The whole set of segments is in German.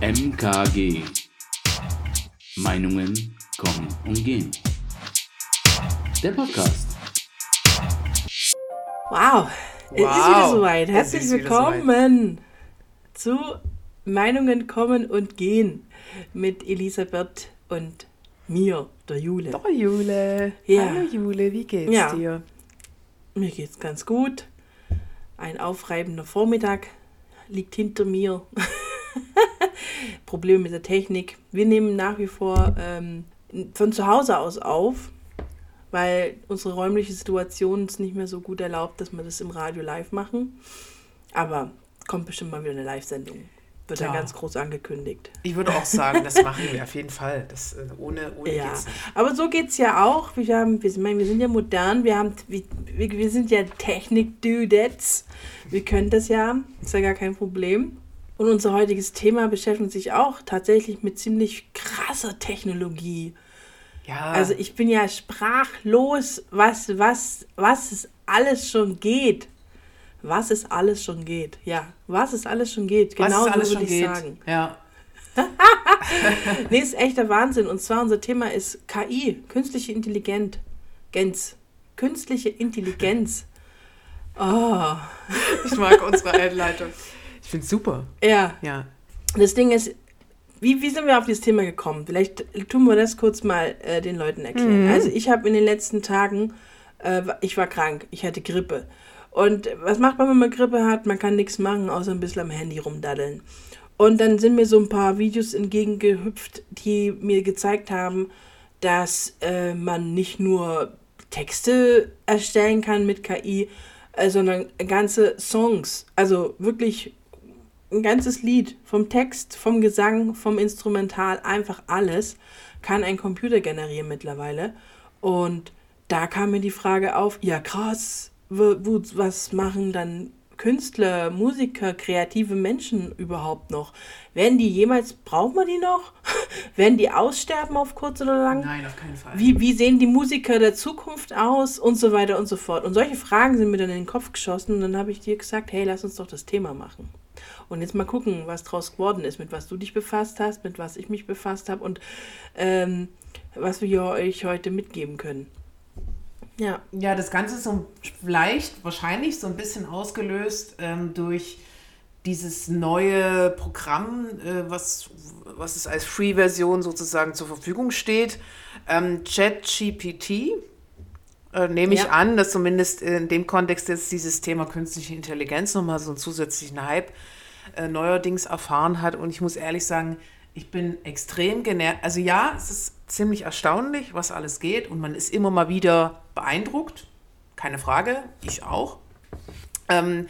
MKG. Meinungen kommen und gehen. Der Podcast. Wow, es ist Wow, wieder soweit. es Herzlich willkommen zu Meinungen kommen und gehen mit Elisabeth und mir, der Jule. Oh, Jule. Ja. Hallo, Jule, wie geht's Ja. dir? Mir geht's ganz gut. Ein aufreibender Vormittag liegt hinter mir. Probleme mit der Technik. Wir nehmen nach wie vor ähm, von zu Hause aus auf, weil unsere räumliche Situation es nicht mehr so gut erlaubt, dass wir das im Radio live machen. Aber kommt bestimmt mal wieder eine Live-Sendung. Wird dann Ja. ganz groß angekündigt. Ich würde auch sagen, das machen wir auf jeden Fall. Das, äh, ohne ohne Ja, geht's nicht. aber so geht es ja auch. Wir, haben, wir, sind, wir sind ja modern, wir, haben, wir wir sind ja Technik-Dudettes. Wir können das ja, ist ja gar kein Problem. Und unser heutiges Thema beschäftigt sich auch tatsächlich mit ziemlich krasser Technologie. Ja, Also ich bin ja sprachlos, was, was, was es alles schon geht. Was es alles schon geht. Ja, was es alles schon geht. was Genau alles so würde ich geht. sagen. Ja. Nee, ist echter Wahnsinn. Und zwar unser Thema ist KI, künstliche Intelligenz. Gens. Künstliche Intelligenz. Oh, Ich mag unsere Einleitung. Finde super. ja. Ja. Das Ding ist, wie, wie sind wir auf dieses Thema gekommen? Vielleicht tun wir das kurz mal äh, den Leuten erklären. Also ich habe in den letzten Tagen, äh, ich war krank, ich hatte Grippe. Und was macht man, wenn man Grippe hat? Man kann nichts machen, außer ein bisschen am Handy rumdaddeln. Und dann sind mir so ein paar Videos entgegengehüpft, die mir gezeigt haben, dass äh, man nicht nur Texte erstellen kann mit KI, äh, sondern ganze Songs. Also wirklich ein ganzes Lied, vom Text, vom Gesang, vom Instrumental, einfach alles, kann ein Computer generieren mittlerweile. Und da kam mir die Frage auf, ja krass, was machen dann Künstler, Musiker, kreative Menschen überhaupt noch? Werden die jemals, braucht man die noch? Werden die aussterben auf kurz oder lang? Nein, auf keinen Fall. Wie, wie sehen die Musiker der Zukunft aus und so weiter und so fort. Und solche Fragen sind mir dann in den Kopf geschossen und dann habe ich dir gesagt, hey, lass uns doch das Thema machen. Und jetzt mal gucken, was draus geworden ist, mit was du dich befasst hast, mit was ich mich befasst habe und ähm, was wir euch heute mitgeben können. Ja, Ja, das Ganze ist so vielleicht, wahrscheinlich so ein bisschen ausgelöst ähm, durch dieses neue Programm, äh, was, was es als Free-Version sozusagen zur Verfügung steht. Ähm, ChatGPT. Äh, nehme ich Ja. an, dass zumindest in dem Kontext jetzt dieses Thema künstliche Intelligenz nochmal so einen zusätzlichen Hype äh, neuerdings erfahren hat. Und ich muss ehrlich sagen, ich bin extrem genervt. Also ja, es ist ziemlich erstaunlich, was alles geht. Und man ist immer mal wieder beeindruckt. Keine Frage, ich auch. Ähm,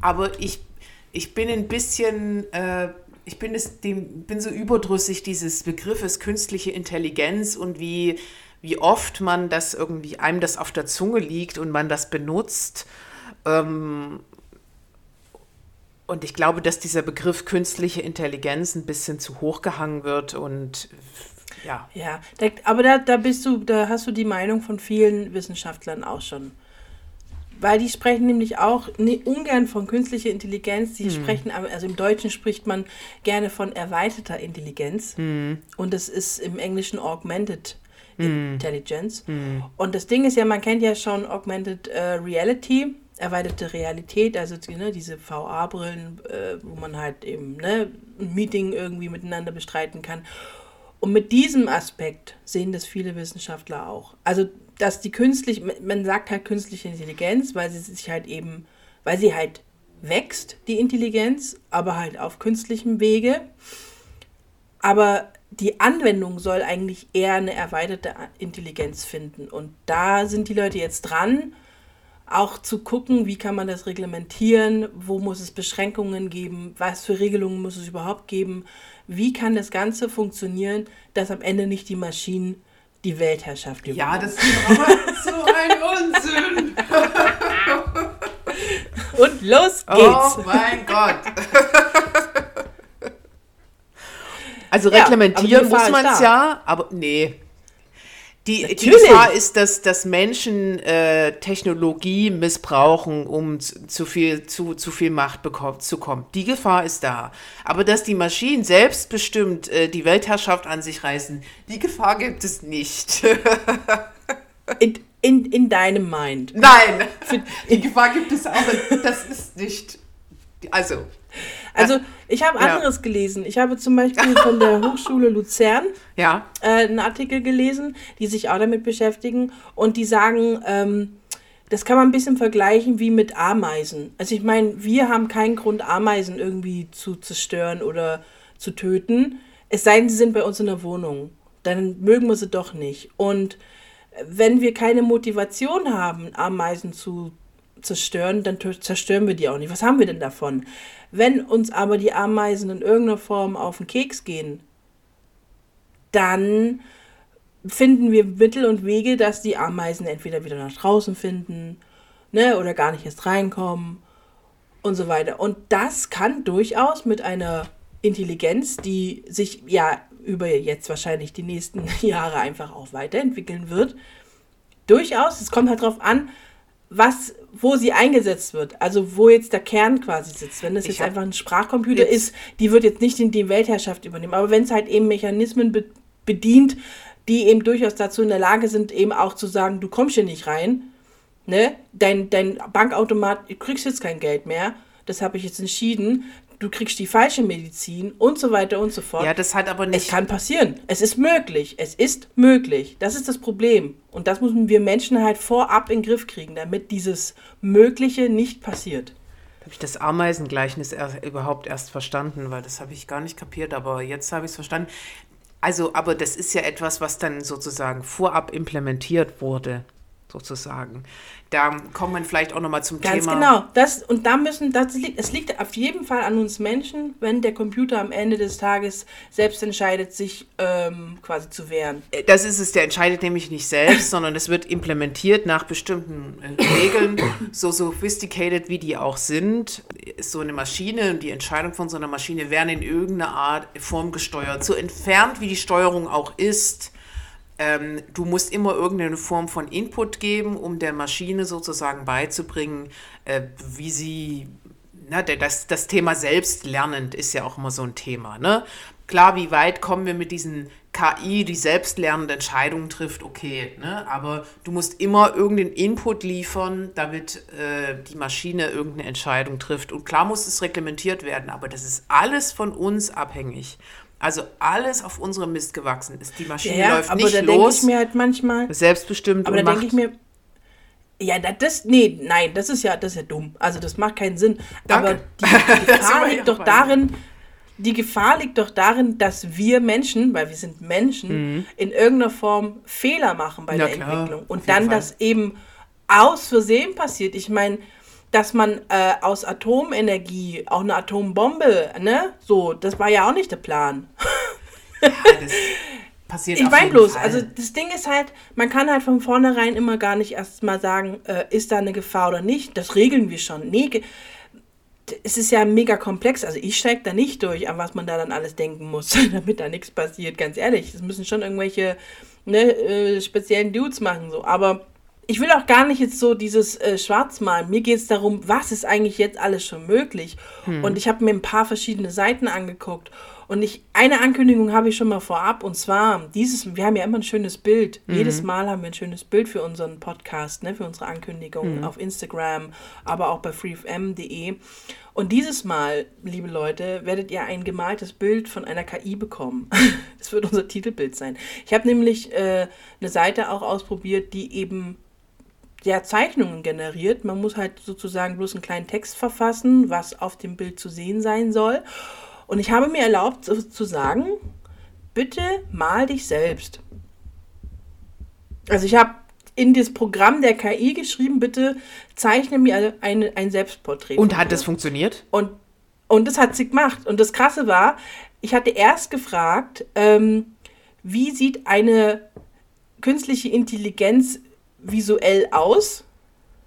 aber ich, ich bin ein bisschen, äh, ich bin, es, dem, bin so überdrüssig dieses Begriffes künstliche Intelligenz und wie, wie oft man das irgendwie, einem das auf der Zunge liegt und man das benutzt. Ähm, und ich glaube, dass dieser Begriff künstliche Intelligenz ein bisschen zu hoch gehangen wird und ja. ja. Aber da, da bist du, da hast du die Meinung von vielen Wissenschaftlern auch schon. Weil die sprechen nämlich auch ne, ungern von künstlicher Intelligenz, die sprechen, aber- also im Deutschen spricht man gerne von erweiterter Intelligenz und das ist im Englischen Augmented Intelligence. Und das Ding ist ja, man kennt ja schon Augmented äh, Reality, erweiterte Realität, also ne, diese VR-Brillen, äh, wo man halt eben ne, ein Meeting irgendwie miteinander bestreiten kann. Und mit diesem Aspekt sehen das viele Wissenschaftler auch. Also, dass die künstlich, man sagt halt künstliche Intelligenz, weil sie sich halt eben, weil sie halt wächst, die Intelligenz, aber halt auf künstlichem Wege. Aber die Anwendung soll eigentlich eher eine erweiterte Intelligenz finden. Und da sind die Leute jetzt dran, auch zu gucken, wie kann man das reglementieren, wo muss es Beschränkungen geben, was für Regelungen muss es überhaupt geben, wie kann das Ganze funktionieren, dass am Ende nicht die Maschinen die Weltherrschaft übernehmen. Ja, das ist aber so ein Unsinn. Und los geht's. Oh mein Gott. Also Ja, reglementieren Gefahr muss man es ja, aber nee. Die, die. Gefahr ist, dass, dass Menschen äh, Technologie missbrauchen, um zu, zu viel, zu, zu viel Macht bekommen, zu kommen. Die Gefahr ist da. Aber dass die Maschinen selbstbestimmt äh, die Weltherrschaft an sich reißen, die Gefahr gibt es nicht. In, in, in deinem Mind. Nein, die Gefahr gibt es auch. Das ist nicht. Also, Also, ich habe Ja. anderes gelesen. Ich habe zum Beispiel von der Hochschule Luzern ja. äh, einen Artikel gelesen, die sich auch damit beschäftigen und die sagen, ähm, das kann man ein bisschen vergleichen wie mit Ameisen. Also ich meine, wir haben keinen Grund, Ameisen irgendwie zu zerstören oder zu töten. Es sei denn, sie sind bei uns in der Wohnung. Dann mögen wir sie doch nicht. Und wenn wir keine Motivation haben, Ameisen zu zerstören, dann tö- zerstören wir die auch nicht. Was haben wir denn davon? Wenn uns aber die Ameisen in irgendeiner Form auf den Keks gehen, dann finden wir Mittel und Wege, dass die Ameisen entweder wieder nach draußen finden, ne, oder gar nicht erst reinkommen und so weiter. Und das kann durchaus mit einer Intelligenz, die sich ja über jetzt wahrscheinlich die nächsten Jahre einfach auch weiterentwickeln wird, durchaus, es kommt halt drauf an, was, wo sie eingesetzt wird, also wo jetzt der Kern quasi sitzt. Wenn das Ich jetzt einfach ein Sprachcomputer jetzt- ist, die wird jetzt nicht in die Weltherrschaft übernehmen. Aber wenn es halt eben Mechanismen be bedient, die eben durchaus dazu in der Lage sind, eben auch zu sagen, du kommst hier nicht rein, ne? Dein, dein Bankautomat, du kriegst jetzt kein Geld mehr, das habe ich jetzt entschieden, du kriegst die falsche Medizin und so weiter und so fort. Ja, das hat aber Es nicht. kann passieren. Es ist möglich. Es ist möglich. Das ist das Problem. Und das müssen wir Menschen halt vorab in den Griff kriegen, damit dieses Mögliche nicht passiert. habe ich das Ameisengleichnis er, überhaupt erst verstanden, weil das habe ich gar nicht kapiert, aber jetzt habe ich es verstanden. Also, aber das ist ja etwas, was dann sozusagen vorab implementiert wurde, sozusagen. Da kommt man vielleicht auch nochmal zum Ganz Thema. genau. Das, und da müssen, das liegt, es liegt auf jeden Fall an uns Menschen, wenn der Computer am Ende des Tages selbst entscheidet, sich ähm, quasi zu wehren. Das ist es, der entscheidet nämlich nicht selbst, sondern es wird implementiert nach bestimmten äh, Regeln, so sophisticated wie die auch sind. Ist so eine Maschine und die Entscheidung von so einer Maschine werden in irgendeiner Art Form gesteuert. So entfernt wie die Steuerung auch ist, ähm, du musst immer irgendeine Form von Input geben, um der Maschine sozusagen beizubringen, äh, wie sie, na, das, das Thema selbstlernend ist ja auch immer so ein Thema. Ne? Klar, wie weit kommen wir mit diesen KI, die selbstlernende Entscheidungen trifft, okay, ne? aber du musst immer irgendeinen Input liefern, damit äh, die Maschine irgendeine Entscheidung trifft. Und klar muss es reglementiert werden, aber das ist alles von uns abhängig. Also alles auf unserem Mist gewachsen ist. Die Maschine Ja, läuft aber nicht da denke ich mir halt manchmal, selbstbestimmt aber da denke ich mir, ja, da- das, nee, nein, das ist ja, das ist ja dumm. Also das macht keinen Sinn. Danke. Aber die, die Gefahr liegt doch darin, die Gefahr liegt doch darin, dass wir Menschen, weil wir sind Menschen, in irgendeiner Form Fehler machen bei Mhm. Ja, der klar, Entwicklung. Und dann Fall. das eben aus Versehen passiert. Ich meine, dass man äh, aus Atomenergie auch eine Atombombe, ne? So, das war ja auch nicht der Plan. Ja, das passiert Ich meine bloß, Fall. also das Ding ist halt, man kann halt von vornherein immer gar nicht erst mal sagen, äh, ist da eine Gefahr oder nicht. Das regeln wir schon. Nee, es ist ja mega komplex. Also ich steige da nicht durch, an was man da dann alles denken muss, damit da nichts passiert. Ganz ehrlich, das müssen schon irgendwelche ne, äh, speziellen Dudes machen. so. Aber ich will auch gar nicht jetzt so dieses äh, Schwarzmalen. Mir geht es darum, was ist eigentlich jetzt alles schon möglich. Und ich habe mir ein paar verschiedene Seiten angeguckt. Und ich, eine Ankündigung habe ich schon mal vorab. Und zwar, dieses, wir haben ja immer ein schönes Bild. Jedes Mal haben wir ein schönes Bild für unseren Podcast, ne, für unsere Ankündigung auf Instagram, aber auch bei freefm.de. Und dieses Mal, liebe Leute, werdet ihr ein gemaltes Bild von einer KI bekommen. Das wird unser Titelbild sein. Ich habe nämlich äh, eine Seite auch ausprobiert, die eben ja, Zeichnungen generiert. Man muss halt sozusagen bloß einen kleinen Text verfassen, was auf dem Bild zu sehen sein soll. Und ich habe mir erlaubt zu, sagen, bitte mal dich selbst. Also ich habe in das Programm der KI geschrieben, bitte zeichne mir eine, ein Selbstporträt. und hat mir. das funktioniert? Und, und das hat sie gemacht. Und das Krasse war, ich hatte erst gefragt, ähm, wie sieht eine künstliche Intelligenz visuell aus?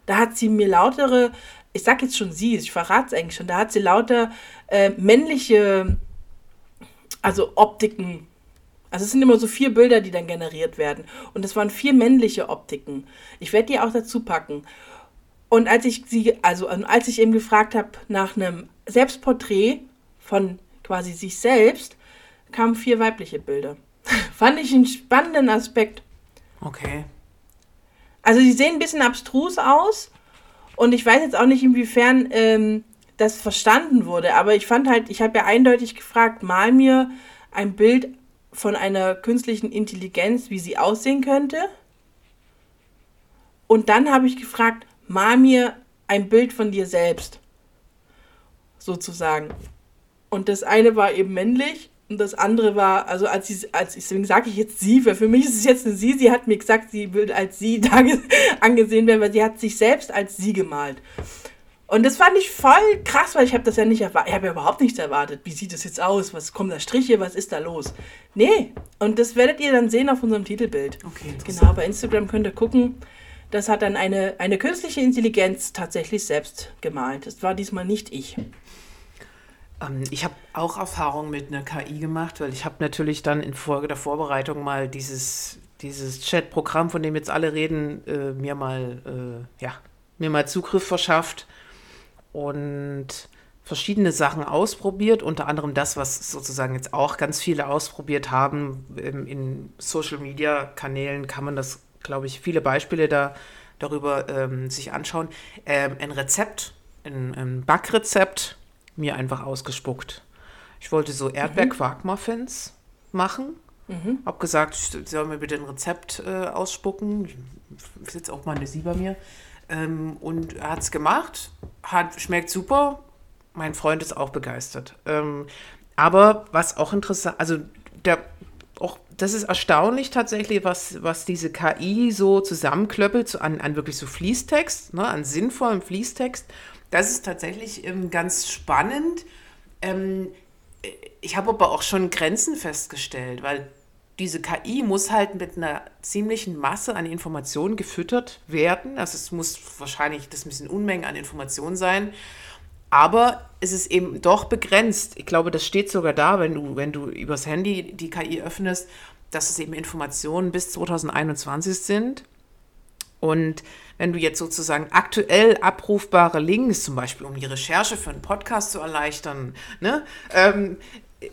Da hat sie mir lautere, ich sag jetzt schon sie, ich verrate es eigentlich schon, da hat sie lauter äh, männliche, also Optiken Also es sind immer so vier Bilder, die dann generiert werden. Und es waren vier männliche Optiken. Ich werde die auch dazu packen. Und als ich sie, also als ich eben gefragt habe nach einem Selbstporträt von quasi sich selbst, kamen vier weibliche Bilder. Fand ich einen spannenden Aspekt. Okay. Also sie sehen ein bisschen abstrus aus und ich weiß jetzt auch nicht, inwiefern ähm, das verstanden wurde, aber ich fand halt, ich habe ja eindeutig gefragt, mal mir ein Bild von einer künstlichen Intelligenz, wie sie aussehen könnte. Und dann habe ich gefragt, mal mir ein Bild von dir selbst. Sozusagen. Und das eine war eben männlich und das andere war, also als sie, als deswegen sage ich jetzt sie, weil für mich ist es jetzt eine sie. Sie hat mir gesagt, sie will als sie angesehen werden, weil sie hat sich selbst als sie gemalt. Und das fand ich voll krass, weil ich habe das ja nicht erwartet. Ich habe ja überhaupt nichts erwartet. Wie sieht das jetzt aus? Was kommen da Striche? Was ist da los? Nee. Und das werdet ihr dann sehen auf unserem Titelbild. Okay, Genau, bei Instagram könnt ihr gucken. Das hat dann eine, eine künstliche Intelligenz tatsächlich selbst gemalt. Das war diesmal nicht ich. Ähm, ich habe auch Erfahrung mit einer KI gemacht, weil ich habe natürlich dann in Folge der Vorbereitung mal dieses, dieses Chat-Programm, von dem jetzt alle reden, äh, mir mal äh, ja, mir mal Zugriff verschafft und verschiedene Sachen ausprobiert, unter anderem das, was sozusagen jetzt auch ganz viele ausprobiert haben. In Social-Media-Kanälen kann man das, glaube ich, viele Beispiele da, darüber ähm, sich anschauen. Ähm, ein Rezept, ein, ein Backrezept, mir einfach ausgespuckt. Ich wollte so Erdbeerquark-Muffins machen. Mhm. Hab gesagt, ich soll mir bitte ein Rezept äh, ausspucken. Ich sitze auch mal eine Sie bei mir. Ähm, und er hat es gemacht, hat, schmeckt super. Mein Freund ist auch begeistert. Ähm, aber was auch interessant, also der, auch, das ist erstaunlich tatsächlich, was, was diese KI so zusammenklöppelt so an, an wirklich so Fließtext, ne, an sinnvollem Fließtext. Das ist tatsächlich ähm, ganz spannend. Ähm, ich habe aber auch schon Grenzen festgestellt, weil diese KI muss halt mit einer ziemlichen Masse an Informationen gefüttert werden. Also es muss wahrscheinlich, das müssen Unmengen an Informationen sein. Aber es ist eben doch begrenzt. Ich glaube, das steht sogar da, wenn du, wenn du übers Handy die KI öffnest, dass es eben Informationen bis 2021 sind. Und wenn du jetzt sozusagen aktuell abrufbare Links, zum Beispiel um die Recherche für einen Podcast zu erleichtern, ne, ähm,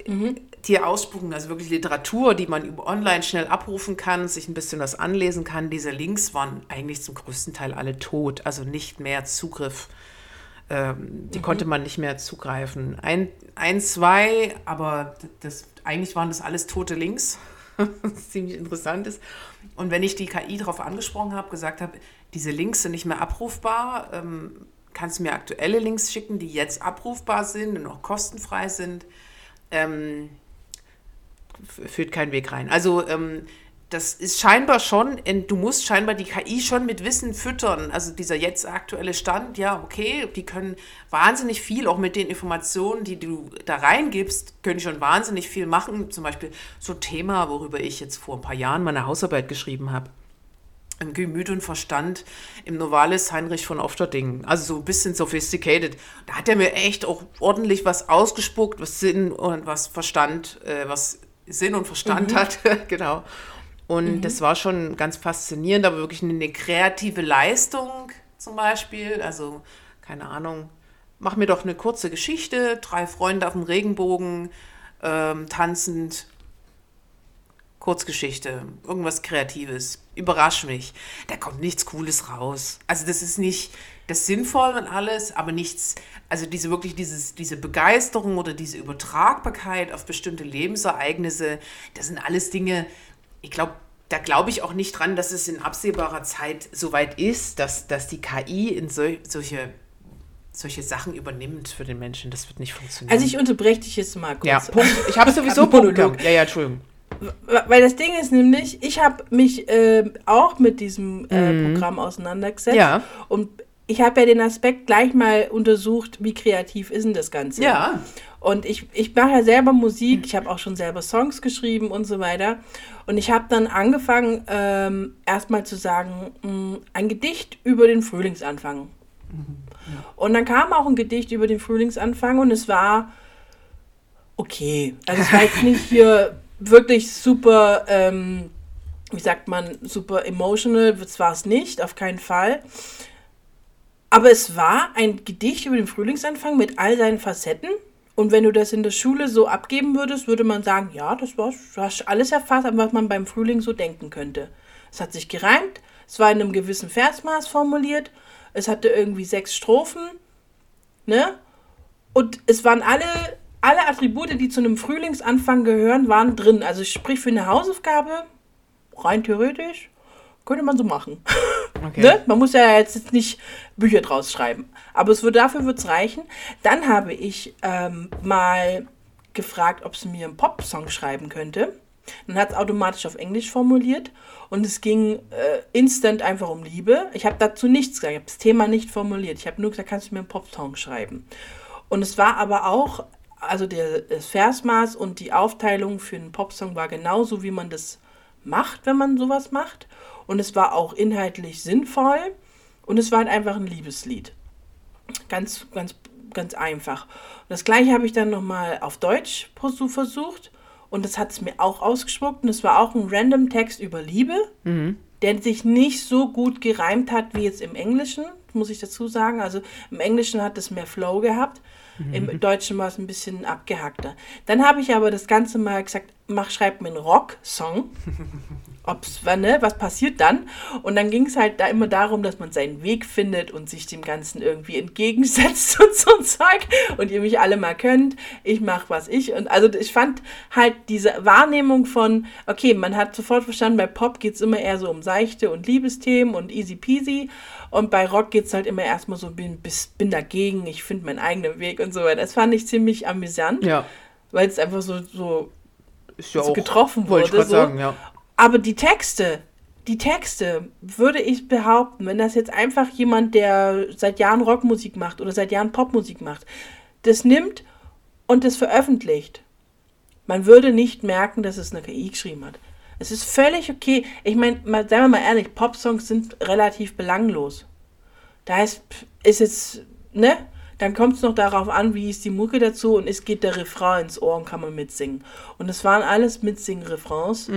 mhm. dir ausspucken, also wirklich Literatur, die man über online schnell abrufen kann, sich ein bisschen was anlesen kann. Diese Links waren eigentlich zum größten Teil alle tot, also nicht mehr Zugriff. Ähm, die mhm. konnte man nicht mehr zugreifen. Ein, ein, zwei, aber das, eigentlich waren das alles tote Links, was ziemlich interessant ist. Und wenn ich die KI darauf angesprochen habe, gesagt habe, diese Links sind nicht mehr abrufbar, ähm, kannst du mir aktuelle Links schicken, die jetzt abrufbar sind und auch kostenfrei sind, ähm, führt kein Weg rein. Also ähm, das ist scheinbar schon, du musst scheinbar die KI schon mit Wissen füttern. Also dieser jetzt aktuelle Stand, ja, okay, die können wahnsinnig viel, auch mit den Informationen, die du da reingibst, können schon wahnsinnig viel machen. Zum Beispiel so ein Thema, worüber ich jetzt vor ein paar Jahren meine Hausarbeit geschrieben habe. Im Gemüt und Verstand im Novalis Heinrich von Ofterdingen. Also so ein bisschen sophisticated. Da hat er mir echt auch ordentlich was ausgespuckt, was Sinn und was Verstand, äh, was Sinn und Verstand mhm. hat. genau. Und mhm. das war schon ganz faszinierend, aber wirklich eine kreative Leistung zum Beispiel. Also, keine Ahnung, mach mir doch eine kurze Geschichte, drei Freunde auf dem Regenbogen, ähm, tanzend, Kurzgeschichte, irgendwas Kreatives, überrasch mich. Da kommt nichts Cooles raus. Also das ist nicht das sinnvoll und alles, aber nichts, also diese wirklich dieses, diese Begeisterung oder diese Übertragbarkeit auf bestimmte Lebensereignisse, das sind alles Dinge, ich glaube, da glaube ich auch nicht dran, dass es in absehbarer Zeit so weit ist, dass, dass die KI in sol solche, solche Sachen übernimmt für den Menschen. Das wird nicht funktionieren. Also ich unterbreche dich jetzt mal kurz. Ja, Punkt. Ich habe sowieso Punkt. Ja, ja, Entschuldigung. Weil das Ding ist nämlich, ich habe mich äh, auch mit diesem äh, mhm. Programm auseinandergesetzt. Ja. Und ich habe ja den Aspekt gleich mal untersucht, wie kreativ ist denn das Ganze. Ja. Und ich, ich mache ja selber Musik, ich habe auch schon selber Songs geschrieben und so weiter. Und ich habe dann angefangen, ähm, erstmal zu sagen, mh, mm, ein Gedicht über den Frühlingsanfang. Mhm. Ja. Und dann kam auch ein Gedicht über den Frühlingsanfang und es war okay. Also es war jetzt nicht hier wirklich super, ähm, wie sagt man, super emotional, das war es nicht, auf keinen Fall. Aber es war ein Gedicht über den Frühlingsanfang mit all seinen Facetten. Und wenn du das in der Schule so abgeben würdest, würde man sagen, ja, das war du hast alles erfasst, was man beim Frühling so denken könnte. Es hat sich gereimt, es war in einem gewissen Versmaß formuliert, es hatte irgendwie sechs Strophen, ne? Und es waren alle, alle Attribute, die zu einem Frühlingsanfang gehören, waren drin. Also sprich für eine Hausaufgabe, rein theoretisch, könnte man so machen. Okay. ne? Man muss ja jetzt nicht Bücher draus schreiben. Aber es wird, dafür wird es reichen. Dann habe ich ähm, mal gefragt, ob sie mir einen Pop-Song schreiben könnte. Dann hat es automatisch auf Englisch formuliert und es ging äh, instant einfach um Liebe. Ich habe dazu nichts gesagt, ich habe das Thema nicht formuliert. Ich habe nur gesagt, kannst du mir einen Pop-Song schreiben? Und es war aber auch, also der, das Versmaß und die Aufteilung für einen Popsong war genauso, wie man das macht, wenn man sowas macht. Und es war auch inhaltlich sinnvoll und es war halt einfach ein Liebeslied. Ganz, ganz, ganz einfach. Und das gleiche habe ich dann nochmal auf Deutsch versucht und das hat es mir auch ausgespuckt und es war auch ein random Text über Liebe, der sich nicht so gut gereimt hat wie jetzt im Englischen, muss ich dazu sagen. Also im Englischen hat es mehr Flow gehabt. Im Deutschen war es ein bisschen abgehackter. Dann habe ich aber das Ganze mal gesagt, mach, schreib mir einen Rock-Song. Ob's, ne, was passiert dann? Und dann ging es halt da immer darum, dass man seinen Weg findet und sich dem Ganzen irgendwie entgegensetzt und so ein Zeug. Und ihr mich alle mal könnt. Ich mache, was ich. Und also ich fand halt diese Wahrnehmung von, okay, man hat sofort verstanden, bei Pop geht es immer eher so um seichte und Liebesthemen und easy peasy. Und bei Rock geht es halt immer erstmal so, bin, bin dagegen, ich finde meinen eigenen Weg und so weiter. Das fand ich ziemlich amüsant, Ja. weil es einfach so, so Ist ja so getroffen wollte ich wurde, grad so. sagen, ja. Aber die Texte, die Texte, würde ich behaupten, wenn das jetzt einfach jemand, der seit Jahren Rockmusik macht oder seit Jahren Popmusik macht, das nimmt und das veröffentlicht, man würde nicht merken, dass es eine KI geschrieben hat. Es ist völlig okay. Ich meine, seien wir mal ehrlich, Popsongs sind relativ belanglos. Da ist, ist jetzt, ne? Dann kommt es noch darauf an, wie ist die Mucke dazu und es geht der Refrain ins Ohr und kann man mitsingen. Und es waren alles Mitsingen-Refrains.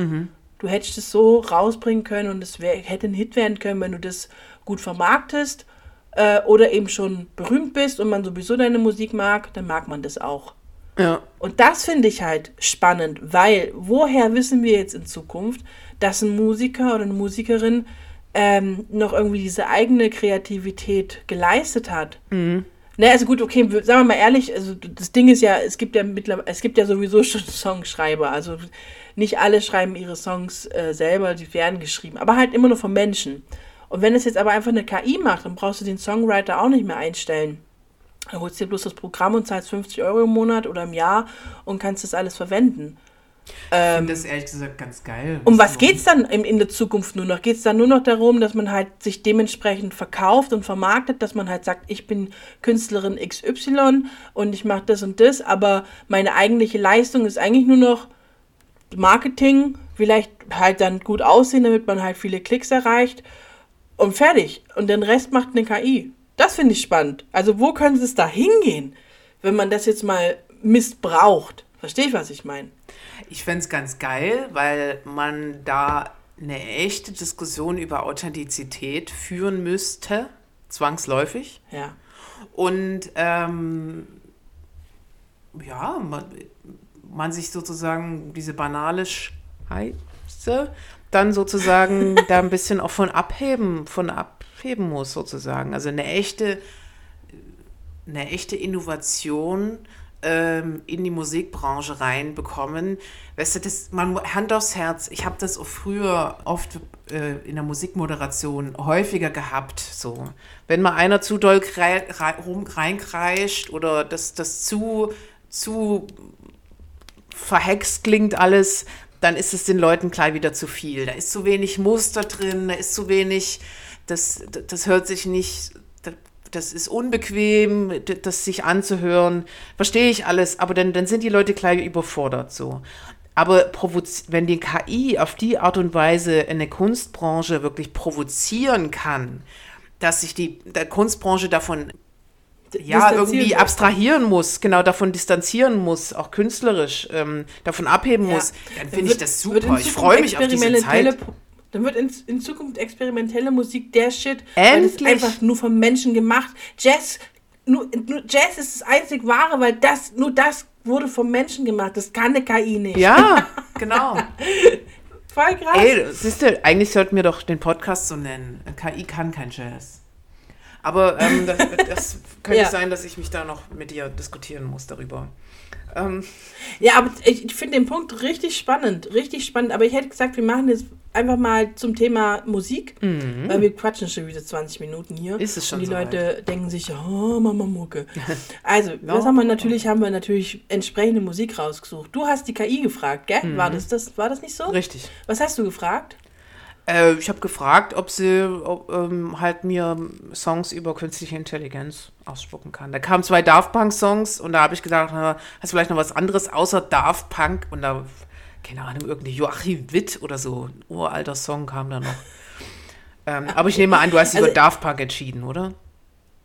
Du hättest es so rausbringen können und es wär, hätte ein Hit werden können, wenn du das gut vermarktest äh, oder eben schon berühmt bist und man sowieso deine Musik mag, dann mag man das auch. Ja. Und das finde ich halt spannend, weil woher wissen wir jetzt in Zukunft, dass ein Musiker oder eine Musikerin ähm, noch irgendwie diese eigene Kreativität geleistet hat? Ne, also gut, okay, sagen wir mal ehrlich, also das Ding ist ja, es gibt ja mittlerweile, es gibt ja sowieso schon Songschreiber, also nicht alle schreiben ihre Songs äh, selber, die werden geschrieben, aber halt immer nur von Menschen. Und wenn es jetzt aber einfach eine KI macht, dann brauchst du den Songwriter auch nicht mehr einstellen. Dann holst du dir bloß das Programm und zahlst 50 Euro im Monat oder im Jahr und kannst das alles verwenden. Ich finde das ehrlich gesagt ganz geil. Um was geht's dann in, in der Zukunft nur noch? Geht's dann nur noch darum, dass man halt sich dementsprechend verkauft und vermarktet, dass man halt sagt, ich bin Künstlerin XY und ich mache das und das, aber meine eigentliche Leistung ist eigentlich nur noch Marketing, vielleicht halt dann gut aussehen, damit man halt viele Klicks erreicht und fertig. Und den Rest macht eine KI. Das finde ich spannend. Also wo können sie es da hingehen, wenn man das jetzt mal missbraucht? Verstehe ich, was ich meine? Ich fände es ganz geil, weil man da eine echte Diskussion über Authentizität führen müsste, zwangsläufig. Ja. Und ähm, ja, man, man sich sozusagen diese banale Scheiße dann sozusagen da ein bisschen auch von abheben, von abheben muss sozusagen. Also eine echte, eine echte Innovation ähm, in die Musikbranche reinbekommen. Weißt du, das, man, Hand aufs Herz, ich habe das auch früher oft äh, in der Musikmoderation häufiger gehabt. So. Wenn mal einer zu doll rei, reinkreischt oder das, das zu, zu verhext klingt alles, dann ist es den Leuten gleich wieder zu viel. Da ist zu wenig Muster drin, da ist zu wenig, das, das hört sich nicht, das ist unbequem, das sich anzuhören. Verstehe ich alles, aber dann, dann sind die Leute gleich überfordert so. Aber wenn die KI auf die Art und Weise eine Kunstbranche wirklich provozieren kann, dass sich die Kunstbranche davon ja, irgendwie muss. abstrahieren muss, genau davon distanzieren muss, auch künstlerisch ähm, davon abheben Ja. muss, dann finde ich das super. Ich freue mich auf diese Zeit. Dann wird in, in Zukunft experimentelle Musik der Shit. Weil Endlich. einfach nur vom Menschen gemacht. Jazz, nur, nur Jazz ist das einzig wahre, weil das, nur das wurde vom Menschen gemacht. Das kann eine KI nicht. Ja, genau. Voll krass. Ey, siehst du, eigentlich sollten wir doch den Podcast so nennen. KI kann kein Jazz. Aber ähm, das, das könnte Ja. sein, dass ich mich da noch mit dir diskutieren muss darüber. Ähm, Ja, aber ich, finde den Punkt richtig spannend, richtig spannend. Aber ich hätte gesagt, wir machen jetzt einfach mal zum Thema Musik, weil wir quatschen schon wieder 20 Minuten hier. Mhm. Ist es schon Und die soweit? Leute denken sich, oh, Mama Mucke. Also, No. was haben wir natürlich, haben wir natürlich entsprechende Musik rausgesucht. Du hast die KI gefragt, gell? War, das, das, war das nicht so? Mhm. richtig. Was hast du gefragt? Äh, ich habe gefragt, ob sie ob, ähm, halt mir Songs über künstliche Intelligenz ausspucken kann. Da kamen zwei Daft Punk Songs und da habe ich gedacht, na, hast du vielleicht noch was anderes außer Daft Punk und da keine Ahnung irgendeine Joachim Witt oder so ein uralter Song kam da noch. ähm, aber ich nehme an, du hast dich Also- über Daft Punk entschieden, oder?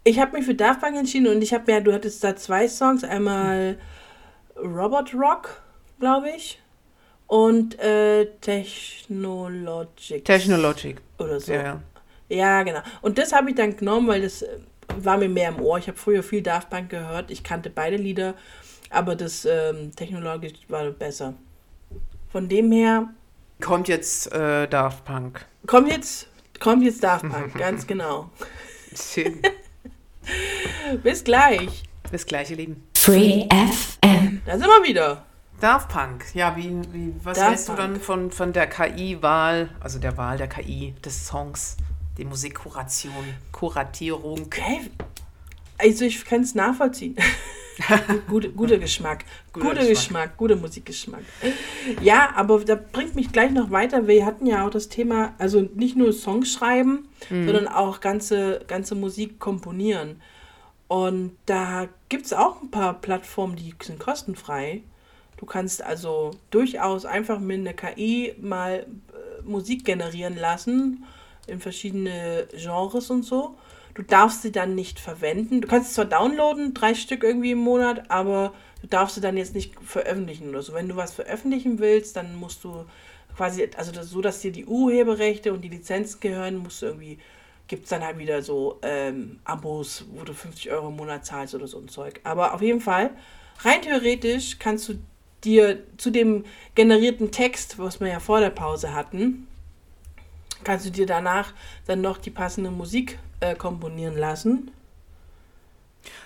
Ich habe mich für Daft Punk entschieden und ich habe mir, du hattest da zwei Songs, einmal Robot Rock, glaube ich, und äh, Technologic. Technologic. oder so. Ja, ja. Ja, genau. Und das habe ich dann genommen, weil das äh, war mir mehr im Ohr. Ich habe früher viel Daft Punk gehört. Ich kannte beide Lieder, aber das ähm, technologisch war besser. Von dem her Kommt jetzt äh, Daft Punk. kommt jetzt, kommt jetzt Daft Punk, ganz genau. Schön. Bis gleich. Das gleiche Lieben. Free FM. Da sind wir wieder. Daft Punk, ja, wie, wie was Daft hältst du dann von, von der KI-Wahl, also der Wahl der KI des Songs, die Musikkuration, Kuratierung? Okay. Also ich kann es nachvollziehen. Gute, guter Geschmack. Guter Guter Geschmack. Geschmack. guter Musikgeschmack. Ja, aber da bringt mich gleich noch weiter. Wir hatten ja auch das Thema, also nicht nur Songs schreiben, Mhm. sondern auch ganze, ganze Musik komponieren. Und da gibt es auch ein paar Plattformen, die sind kostenfrei. Du kannst also durchaus einfach mit einer KI mal äh, Musik generieren lassen in verschiedene Genres und so. Du darfst sie dann nicht verwenden. Du kannst es zwar downloaden, drei Stück irgendwie im Monat, aber du darfst sie dann jetzt nicht veröffentlichen oder so. Wenn du was veröffentlichen willst, dann musst du quasi, also das, so, dass dir die Urheberrechte und die Lizenzen gehören, musst du irgendwie, gibt es dann halt wieder so ähm, Abos, wo du 50 Euro im Monat zahlst oder so ein Zeug. Aber auf jeden Fall, rein theoretisch kannst du dir zu dem generierten Text, was wir ja vor der Pause hatten, kannst du dir danach dann noch die passende Musik äh, komponieren lassen.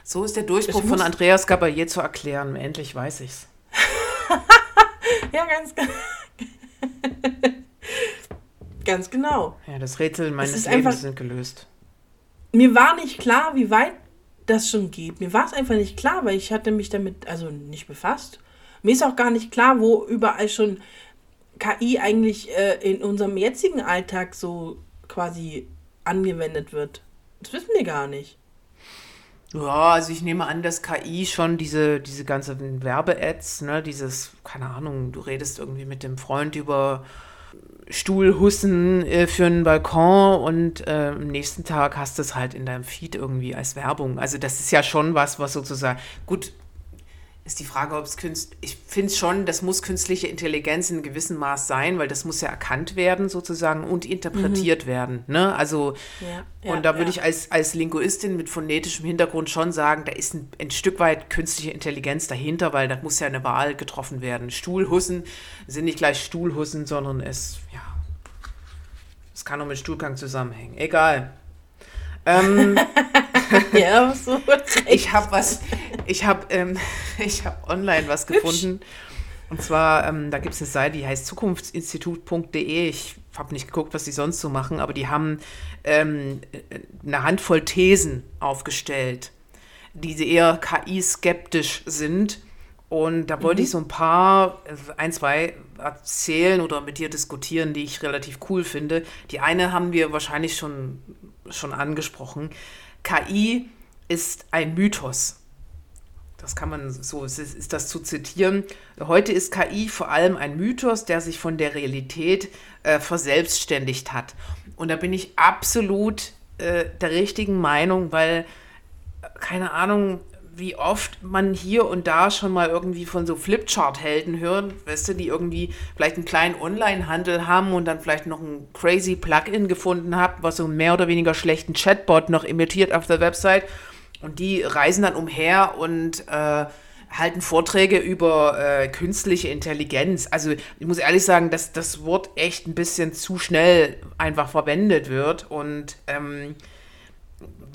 So ist der Durchbruch von Andreas Gabalier zu erklären. Endlich weiß ich's. Ja, ganz, ge- ganz genau. Ja, das Rätsel meines ist Lebens einfach- sind gelöst. Mir war nicht klar, wie weit das schon geht. Mir war es einfach nicht klar, weil ich hatte mich damit also nicht befasst. Mir ist auch gar nicht klar, wo überall schon KI eigentlich äh, in unserem jetzigen Alltag so quasi angewendet wird. Das wissen wir gar nicht. Ja, also ich nehme an, dass KI schon diese, diese ganzen Werbe-Ads, ne, dieses, keine Ahnung, du redest irgendwie mit dem Freund über Stuhlhussen äh, für einen Balkon und äh, am nächsten Tag hast du es halt in deinem Feed irgendwie als Werbung. Also das ist ja schon was, was sozusagen, gut, ist die Frage, ob es künst, ich finde schon, das muss künstliche Intelligenz in gewissem Maß sein, weil das muss ja erkannt werden sozusagen und interpretiert werden. Ne? Also Ja, ja, und da würde ja. ich als, als Linguistin mit phonetischem Hintergrund schon sagen, da ist ein, ein Stück weit künstliche Intelligenz dahinter, weil da muss ja eine Wahl getroffen werden. Stuhlhussen sind nicht gleich Stuhlhussen, sondern es, ja, es kann auch mit Stuhlgang zusammenhängen. Egal. Ähm, Ja, so ich habe was, ich habe ähm, ich hab online was gefunden. Und zwar, ähm, da gibt es eine Seite, die heißt zukunftsinstitut.de. Ich habe nicht geguckt, was die sonst so machen, aber die haben ähm, eine Handvoll Thesen aufgestellt, die eher KI-skeptisch sind. Und da wollte ich so ein paar, äh, ein, zwei erzählen oder mit dir diskutieren, die ich relativ cool finde. Die eine haben wir wahrscheinlich schon, schon angesprochen. KI ist ein Mythos. Das kann man so, ist, das zu zitieren. Heute ist KI vor allem ein Mythos, der sich von der Realität äh, verselbstständigt hat. Und da bin ich absolut äh, der richtigen Meinung, weil keine Ahnung, wie oft man hier und da schon mal irgendwie von so Flipchart-Helden hört, weißt du, die irgendwie vielleicht einen kleinen Online-Handel haben und dann vielleicht noch ein crazy Plugin gefunden haben, was so einen mehr oder weniger schlechten Chatbot noch imitiert auf der Website. Und die reisen dann umher und äh, halten Vorträge über äh, künstliche Intelligenz. Also ich muss ehrlich sagen, dass das Wort echt ein bisschen zu schnell einfach verwendet wird und ähm,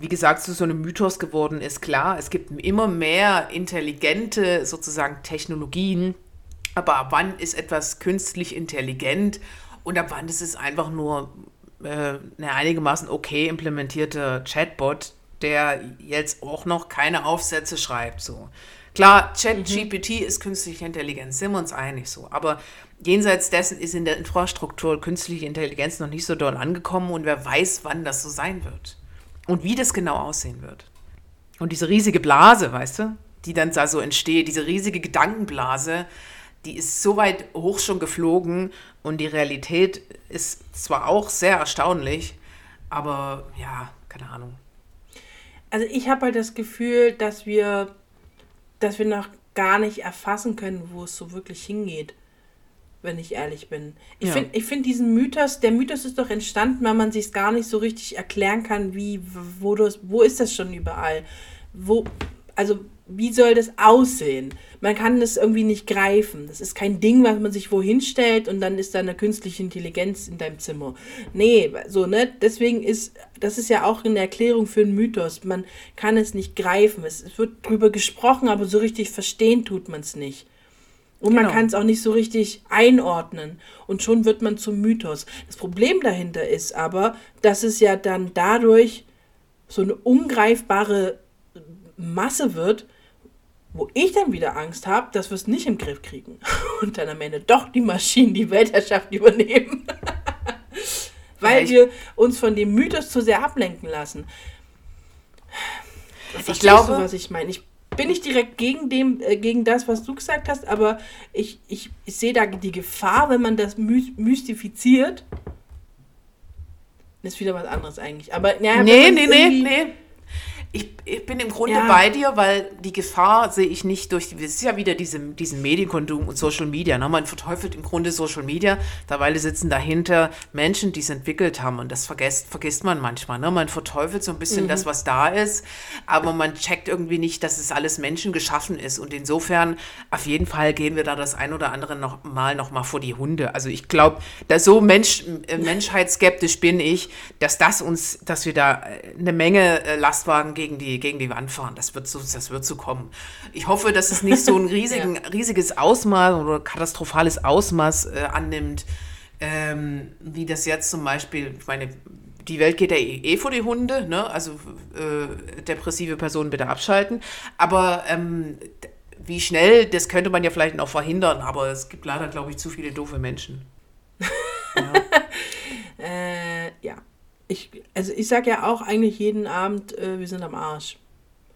wie gesagt, zu so einem Mythos geworden ist. Klar, es gibt immer mehr intelligente sozusagen Technologien, aber ab wann ist etwas künstlich intelligent und ab wann ist es einfach nur äh, eine einigermaßen okay implementierte Chatbot, der jetzt auch noch keine Aufsätze schreibt. So. Klar, ChatGPT mhm. ist künstliche Intelligenz, sind wir uns einig so. Aber jenseits dessen ist in der Infrastruktur künstliche Intelligenz noch nicht so doll angekommen und wer weiß, wann das so sein wird und wie das genau aussehen wird. Und diese riesige Blase, weißt du, die dann da so entsteht, diese riesige Gedankenblase, die ist so weit hoch schon geflogen und die Realität ist zwar auch sehr erstaunlich, aber ja, keine Ahnung. Also ich habe halt das Gefühl, dass wir, dass wir noch gar nicht erfassen können, wo es so wirklich hingeht wenn ich ehrlich bin. Ich ja. finde find diesen Mythos, der Mythos ist doch entstanden, weil man sich gar nicht so richtig erklären kann, wie, wo, das, wo ist das schon überall? Wo, also, wie soll das aussehen? Man kann das irgendwie nicht greifen. Das ist kein Ding, was man sich wohin stellt und dann ist da eine künstliche Intelligenz in deinem Zimmer. Nee, so, ne? Deswegen ist, das ist ja auch eine Erklärung für einen Mythos. Man kann es nicht greifen. Es, es wird drüber gesprochen, aber so richtig verstehen tut man es nicht. Und genau. man kann es auch nicht so richtig einordnen. Und schon wird man zum Mythos. Das Problem dahinter ist aber, dass es ja dann dadurch so eine ungreifbare Masse wird, wo ich dann wieder Angst habe, dass wir es nicht im Griff kriegen. Und dann am Ende doch die Maschinen die Weltherrschaft übernehmen. Weil wir uns von dem Mythos zu sehr ablenken lassen. ich glaube, du, was ich meine. Ich bin ich direkt gegen, dem, äh, gegen das, was du gesagt hast, aber ich, ich, ich sehe da die Gefahr, wenn man das my mystifiziert. ist wieder was anderes eigentlich. Aber ja, nee, nee, nee, nee ich, ich bin im Grunde ja. bei dir, weil die Gefahr sehe ich nicht durch, es ist ja wieder diese, diesen Medienkonsum und Social Media. Ne? Man verteufelt im Grunde Social Media, dabei sitzen dahinter Menschen, die es entwickelt haben und das vergesst, vergisst man manchmal. Ne? Man verteufelt so ein bisschen mhm. das, was da ist, aber man checkt irgendwie nicht, dass es alles Menschen geschaffen ist und insofern auf jeden Fall gehen wir da das ein oder andere noch mal noch mal vor die Hunde. Also ich glaube, da so Mensch, äh, menschheitsskeptisch bin ich, dass das uns, dass wir da äh, eine Menge äh, Lastwagen gegen die, gegen die Wand fahren. Das wird so, das wird so kommen. Ich hoffe, dass es nicht so ein riesigen, ja. riesiges Ausmaß oder katastrophales Ausmaß äh, annimmt, ähm, wie das jetzt zum Beispiel, ich meine, die Welt geht ja eh, eh vor die Hunde, ne? also äh, depressive Personen bitte abschalten. Aber ähm, wie schnell, das könnte man ja vielleicht noch verhindern, aber es gibt leider, glaube ich, zu viele doofe Menschen. ja. äh, ja ich, also ich sage ja auch eigentlich jeden Abend, äh, wir sind am Arsch.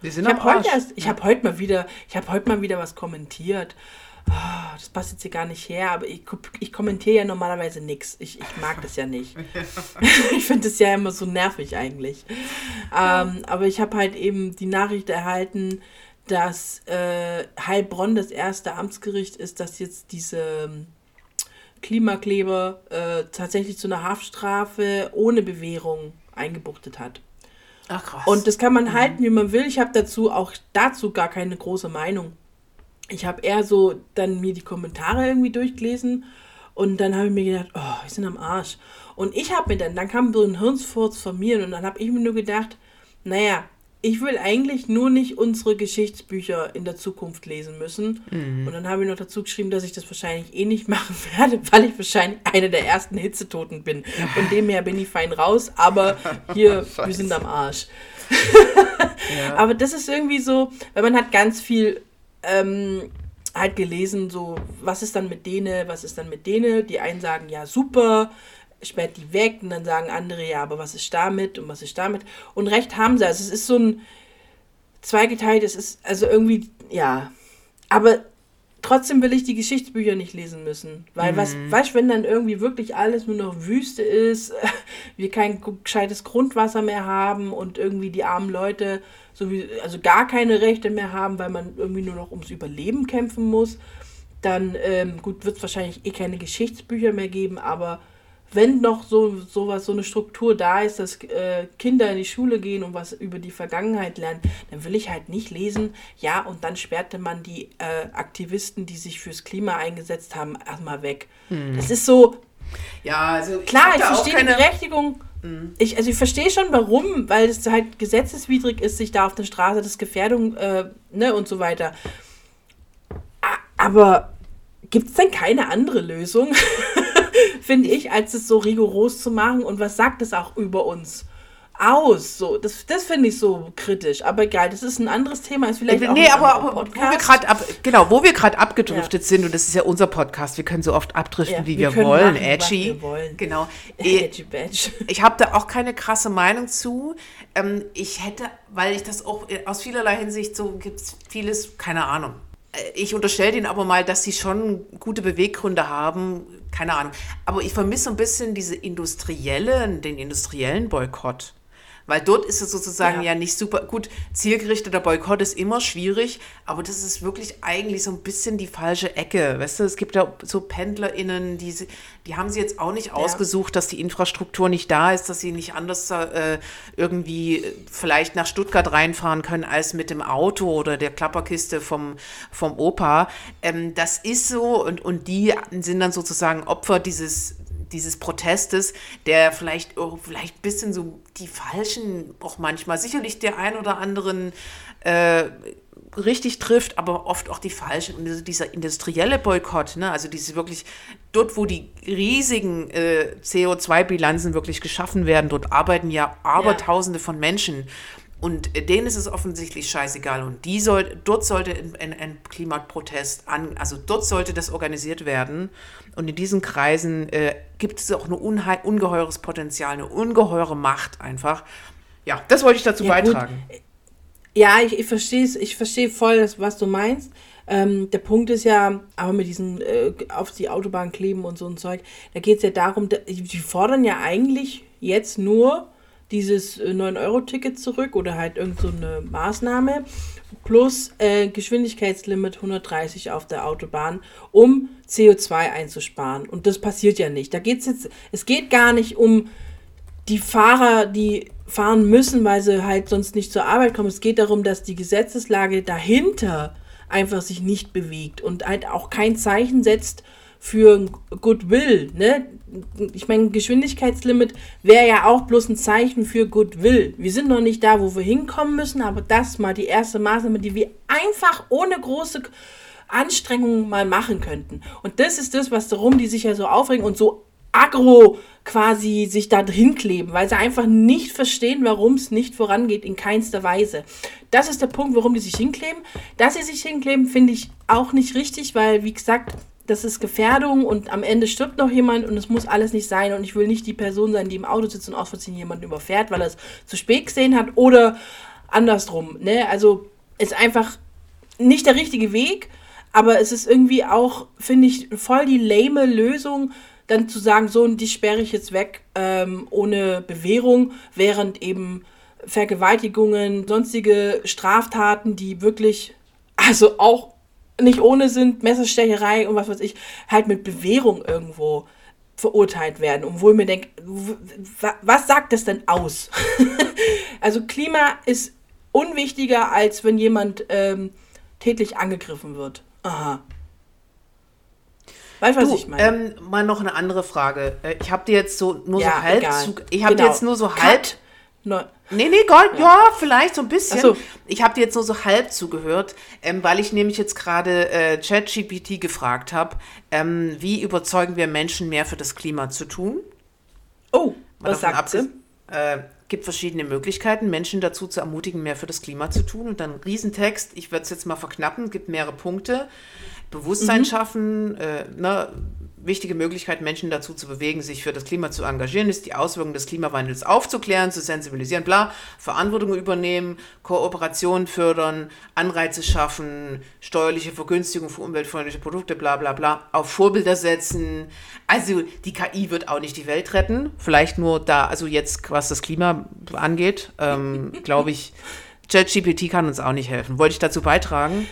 Wir sind ich am Arsch. Erst, ich habe heute mal wieder, ich habe heute mal wieder was kommentiert. Oh, das passt jetzt hier gar nicht her, aber ich, ich kommentiere ja normalerweise nichts. Ich, ich mag das ja nicht. ich finde das ja immer so nervig eigentlich. Ähm, aber ich habe halt eben die Nachricht erhalten, dass äh, Heilbronn das erste Amtsgericht ist, das jetzt diese Klimakleber äh, tatsächlich zu einer Haftstrafe ohne Bewährung eingebuchtet hat. Ach krass. Und das kann man mhm. halten, wie man will. Ich habe dazu auch dazu gar keine große Meinung. Ich habe eher so dann mir die Kommentare irgendwie durchgelesen und dann habe ich mir gedacht, oh, wir sind am Arsch. Und ich habe mir dann, dann kam so ein Hirnsfurz von mir und dann habe ich mir nur gedacht, naja, ich will eigentlich nur nicht unsere Geschichtsbücher in der Zukunft lesen müssen. Mhm. Und dann habe ich noch dazu geschrieben, dass ich das wahrscheinlich eh nicht machen werde, weil ich wahrscheinlich eine der ersten Hitzetoten bin. Von dem her bin ich fein raus, aber hier, wir sind am Arsch. ja. Aber das ist irgendwie so, weil man hat ganz viel ähm, halt gelesen, so, was ist dann mit denen, was ist dann mit denen? Die einen sagen, ja, super, sperrt die weg und dann sagen andere, ja, aber was ist damit und was ist damit? Und recht haben sie. Also es ist so ein zweigeteilt, es ist also irgendwie, ja. Aber trotzdem will ich die Geschichtsbücher nicht lesen müssen. Weil was, weißt du, wenn dann irgendwie wirklich alles nur noch Wüste ist, wir kein gescheites Grundwasser mehr haben und irgendwie die armen Leute so wie, also gar keine Rechte mehr haben, weil man irgendwie nur noch ums Überleben kämpfen muss, dann, ähm, gut, wird es wahrscheinlich eh keine Geschichtsbücher mehr geben, aber wenn noch so sowas, so eine Struktur da ist, dass äh, Kinder in die Schule gehen und was über die Vergangenheit lernen, dann will ich halt nicht lesen, ja, und dann sperrte man die äh, Aktivisten, die sich fürs Klima eingesetzt haben, erstmal weg. Das ist so, Ja, also klar, ich da auch verstehe die Berechtigung. Ich, also ich verstehe schon, warum, weil es halt gesetzeswidrig ist, sich da auf der Straße das Gefährdung, äh, ne, und so weiter. Aber gibt es denn keine andere Lösung, finde ich, als es so rigoros zu machen? Und was sagt es auch über uns aus? So, das, das finde ich so kritisch. Aber egal, das ist ein anderes Thema. Ist vielleicht auch nee, aber, aber wo wir gerade ab, genau, wo wir gerade abgedriftet sind und das ist ja unser Podcast, wir können so oft abdriften, Ja, wie wir wir, wollen, machen, edgy. wir wollen. Genau. Edgy Badge. Ich habe da auch keine krasse Meinung zu. Ähm, ich hätte, weil ich das auch äh, aus vielerlei Hinsicht so gibt es vieles, keine Ahnung. Äh, Ich unterstelle denen aber mal, dass sie schon gute Beweggründe haben, keine Ahnung. Aber ich vermisse ein bisschen diese industrielle, den industriellen Boykott. Weil dort ist es sozusagen Ja. ja, nicht super gut. Zielgerichteter Boykott ist immer schwierig, aber das ist wirklich eigentlich so ein bisschen die falsche Ecke. Weißt du, es gibt ja so PendlerInnen, die, die haben sie jetzt auch nicht ausgesucht, dass die Infrastruktur nicht da ist, dass sie nicht anders äh, irgendwie vielleicht nach Stuttgart reinfahren können als mit dem Auto oder der Klapperkiste vom, vom Opa. Ähm, das ist so und, und die sind dann sozusagen Opfer dieses dieses Protestes, der vielleicht auch vielleicht ein bisschen so die falschen, auch manchmal sicherlich der ein oder anderen äh, richtig trifft, aber oft auch die falschen. Und dieser industrielle Boykott, ne, also diese wirklich, dort, wo die riesigen äh, CO2-Bilanzen wirklich geschaffen werden, dort arbeiten ja Abertausende von Menschen. Und denen ist es offensichtlich scheißegal. Und die soll, dort sollte ein, ein, Klimaprotest an, also dort sollte das organisiert werden. Und in diesen Kreisen äh, gibt es auch ein ungeheures Potenzial, eine ungeheure Macht einfach. Ja, das wollte ich dazu Ja, gut. beitragen. Ja, ich, ich verstehe es, ich verstehe voll, was du meinst. Ähm, der Punkt ist ja, aber mit diesen äh, auf die Autobahn kleben und so ein Zeug, da geht es ja darum, da, die fordern ja eigentlich jetzt nur dieses äh, 9-Euro-Ticket zurück oder halt irgend so eine Maßnahme plus äh, Geschwindigkeitslimit 130 auf der Autobahn, um CO2 einzusparen. Und das passiert ja nicht. Da geht's jetzt, es geht gar nicht um die Fahrer, die fahren müssen, weil sie halt sonst nicht zur Arbeit kommen. Es geht darum, dass die Gesetzeslage dahinter einfach sich nicht bewegt und halt auch kein Zeichen setzt für Goodwill. Ne? Ich meine, Geschwindigkeitslimit wäre ja auch bloß ein Zeichen für Goodwill. Wir sind noch nicht da, wo wir hinkommen müssen, aber das mal die erste Maßnahme, die wir einfach ohne große Anstrengungen mal machen könnten. Und das ist das, was darum die sich ja so aufregen und so aggro quasi sich da drin kleben, weil sie einfach nicht verstehen, warum es nicht vorangeht, in keinster Weise. Das ist der Punkt, warum die sich hinkleben. Dass sie sich hinkleben, finde ich auch nicht richtig, weil, wie gesagt, das ist Gefährdung und am Ende stirbt noch jemand und es muss alles nicht sein und ich will nicht die Person sein, die im Auto sitzt und aus Versehen jemanden überfährt, weil er es zu spät gesehen hat oder andersrum. Ne? Also ist einfach nicht der richtige Weg, aber es ist irgendwie auch, finde ich, voll die lame Lösung, dann zu sagen, so, und die sperre ich jetzt weg ähm, ohne Bewährung, während eben Vergewaltigungen, sonstige Straftaten, die wirklich, also auch nicht ohne sind, Messerstecherei und was weiß ich, halt mit Bewährung irgendwo verurteilt werden. Und wo ich mir denke, was sagt das denn aus? also Klima ist unwichtiger, als wenn jemand ähm, tätlich angegriffen wird. Aha. Weißt du, was Du, ich meine? ähm, mal noch eine andere Frage. Äh, Ich habe dir jetzt so nur Ja, so halb egal. zu, ich habe dir Genau. jetzt nur so Cut. Neu- Nee, nee, Gold, ja. vielleicht so ein bisschen. So. Ich habe dir jetzt nur so halb zugehört, ähm, weil ich nämlich jetzt gerade äh, ChatGPT gefragt habe, ähm, wie überzeugen wir Menschen mehr für das Klima zu tun? Oh, Mal was sagt sie? Äh, gibt verschiedene Möglichkeiten, Menschen dazu zu ermutigen, mehr für das Klima zu tun. Und dann ein Riesentext, ich werde es jetzt mal verknappen, gibt mehrere Punkte. Bewusstsein Mhm. schaffen, äh, ne, wichtige Möglichkeit, Menschen dazu zu bewegen, sich für das Klima zu engagieren, ist, die Auswirkungen des Klimawandels aufzuklären, zu sensibilisieren, bla, Verantwortung übernehmen, Kooperation fördern, Anreize schaffen, steuerliche Vergünstigung für umweltfreundliche Produkte, bla bla bla, auf Vorbilder setzen. Also die KI wird auch nicht die Welt retten, vielleicht nur da, also jetzt, was das Klima angeht, ähm, glaube ich, ChatGPT kann uns auch nicht helfen. Wollte ich dazu beitragen?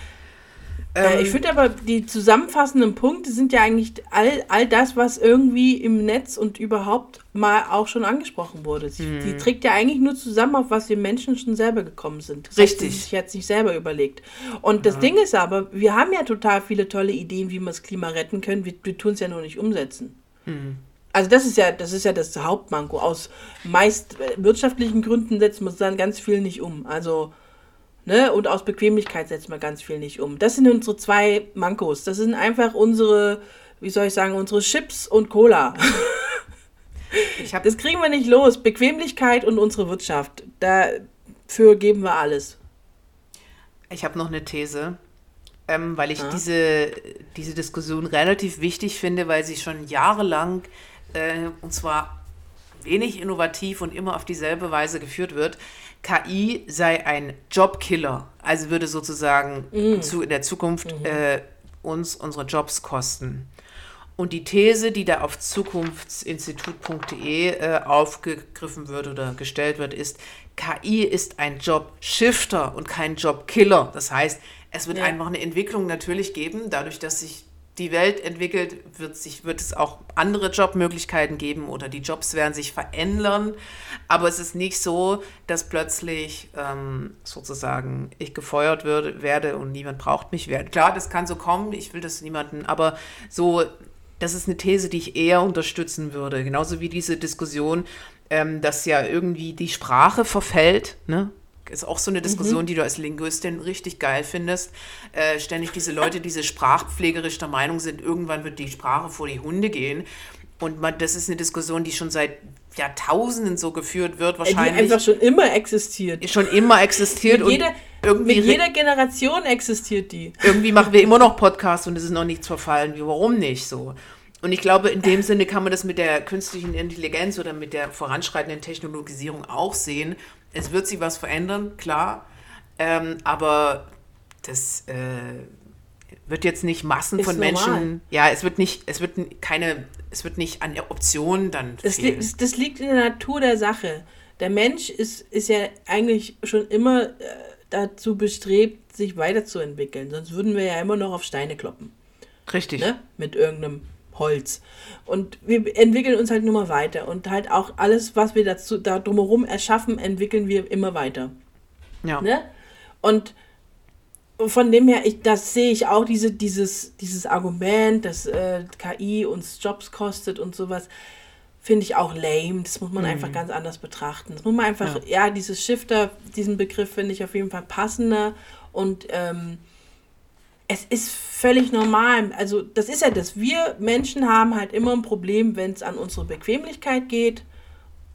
Äh, Ähm, ich finde aber, die zusammenfassenden Punkte sind ja eigentlich all, all das, was irgendwie im Netz und überhaupt mal auch schon angesprochen wurde. Sie, Mhm. Die trägt ja eigentlich nur zusammen, auf was wir Menschen schon selber gekommen sind. Das Richtig. Hat sich jetzt nicht selber überlegt. Und das Ding ist aber, wir haben ja total viele tolle Ideen, wie wir das Klima retten können. Wir, wir tun es ja nur nicht umsetzen. Mhm. Also das ist ja, das ist ja das Hauptmanko. Aus meist äh, wirtschaftlichen Gründen setzen wir es dann ganz viel nicht um. Also Ne? Und aus Bequemlichkeit setzen wir ganz viel nicht um. Das sind unsere zwei Mankos. Das sind einfach unsere, wie soll ich sagen, unsere Chips und Cola. Das kriegen wir nicht los. Bequemlichkeit und unsere Wirtschaft. Dafür geben wir alles. Ich habe noch eine These, ähm, weil ich Ja. diese, diese Diskussion relativ wichtig finde, weil sie schon jahrelang äh, und zwar wenig innovativ und immer auf dieselbe Weise geführt wird. KI sei ein Jobkiller, also würde sozusagen zu, in der Zukunft äh, uns unsere Jobs kosten. Und die These, die da auf zukunftsinstitut.de äh, aufgegriffen wird oder gestellt wird, ist, KI ist ein Jobshifter und kein Jobkiller. Das heißt, es wird Ja. einfach eine Entwicklung natürlich geben, dadurch, dass sich die Welt entwickelt, wird, sich, wird es auch andere Jobmöglichkeiten geben oder die Jobs werden sich verändern. Aber es ist nicht so, dass plötzlich ähm, sozusagen ich gefeuert würde, werde und niemand braucht mich. Wer- Klar, das kann so kommen, ich will das niemanden, aber so, das ist eine These, die ich eher unterstützen würde. Genauso wie diese Diskussion, ähm, dass ja irgendwie die Sprache verfällt, ne? Ist auch so eine Diskussion, die du als Linguistin richtig geil findest. Äh, ständig diese Leute, die diese sprachpflegerisch der Meinung sind, irgendwann wird die Sprache vor die Hunde gehen. Und man, das ist eine Diskussion, die schon seit Jahrtausenden so geführt wird, Die wahrscheinlich einfach schon immer existiert. schon immer existiert. Mit jeder, irgendwie, mit jeder Generation existiert die. irgendwie machen wir immer noch Podcasts und es ist noch nichts verfallen. Wie, warum nicht so? Und ich glaube, in dem Sinne kann man das mit der künstlichen Intelligenz oder mit der voranschreitenden Technologisierung auch sehen. Es wird sich was verändern, klar. Ähm, aber das äh, wird jetzt nicht Massen Ist von normal. Menschen. Ja, es wird nicht, es wird keine, es wird nicht an der Option dann Das, fehlen. li das liegt in der Natur der Sache. Der Mensch ist, ist ja eigentlich schon immer äh, dazu bestrebt, sich weiterzuentwickeln. Sonst würden wir ja immer noch auf Steine kloppen. Richtig. ne? mit irgendeinem Holz. Und wir entwickeln uns halt nur mal weiter. Und halt auch alles, was wir dazu, da drumherum erschaffen, entwickeln wir immer weiter. Ja. Ne? Und von dem her, ich, das sehe ich auch, diese, dieses, dieses Argument, dass äh, KI uns Jobs kostet und sowas, finde ich auch lame. Das muss man einfach ganz anders betrachten. Das muss man einfach, ja, dieses Shifter, diesen Begriff finde ich auf jeden Fall passender. Und ähm, es ist völlig normal. Also, das ist ja das. Wir Menschen haben halt immer ein Problem, wenn es an unsere Bequemlichkeit geht,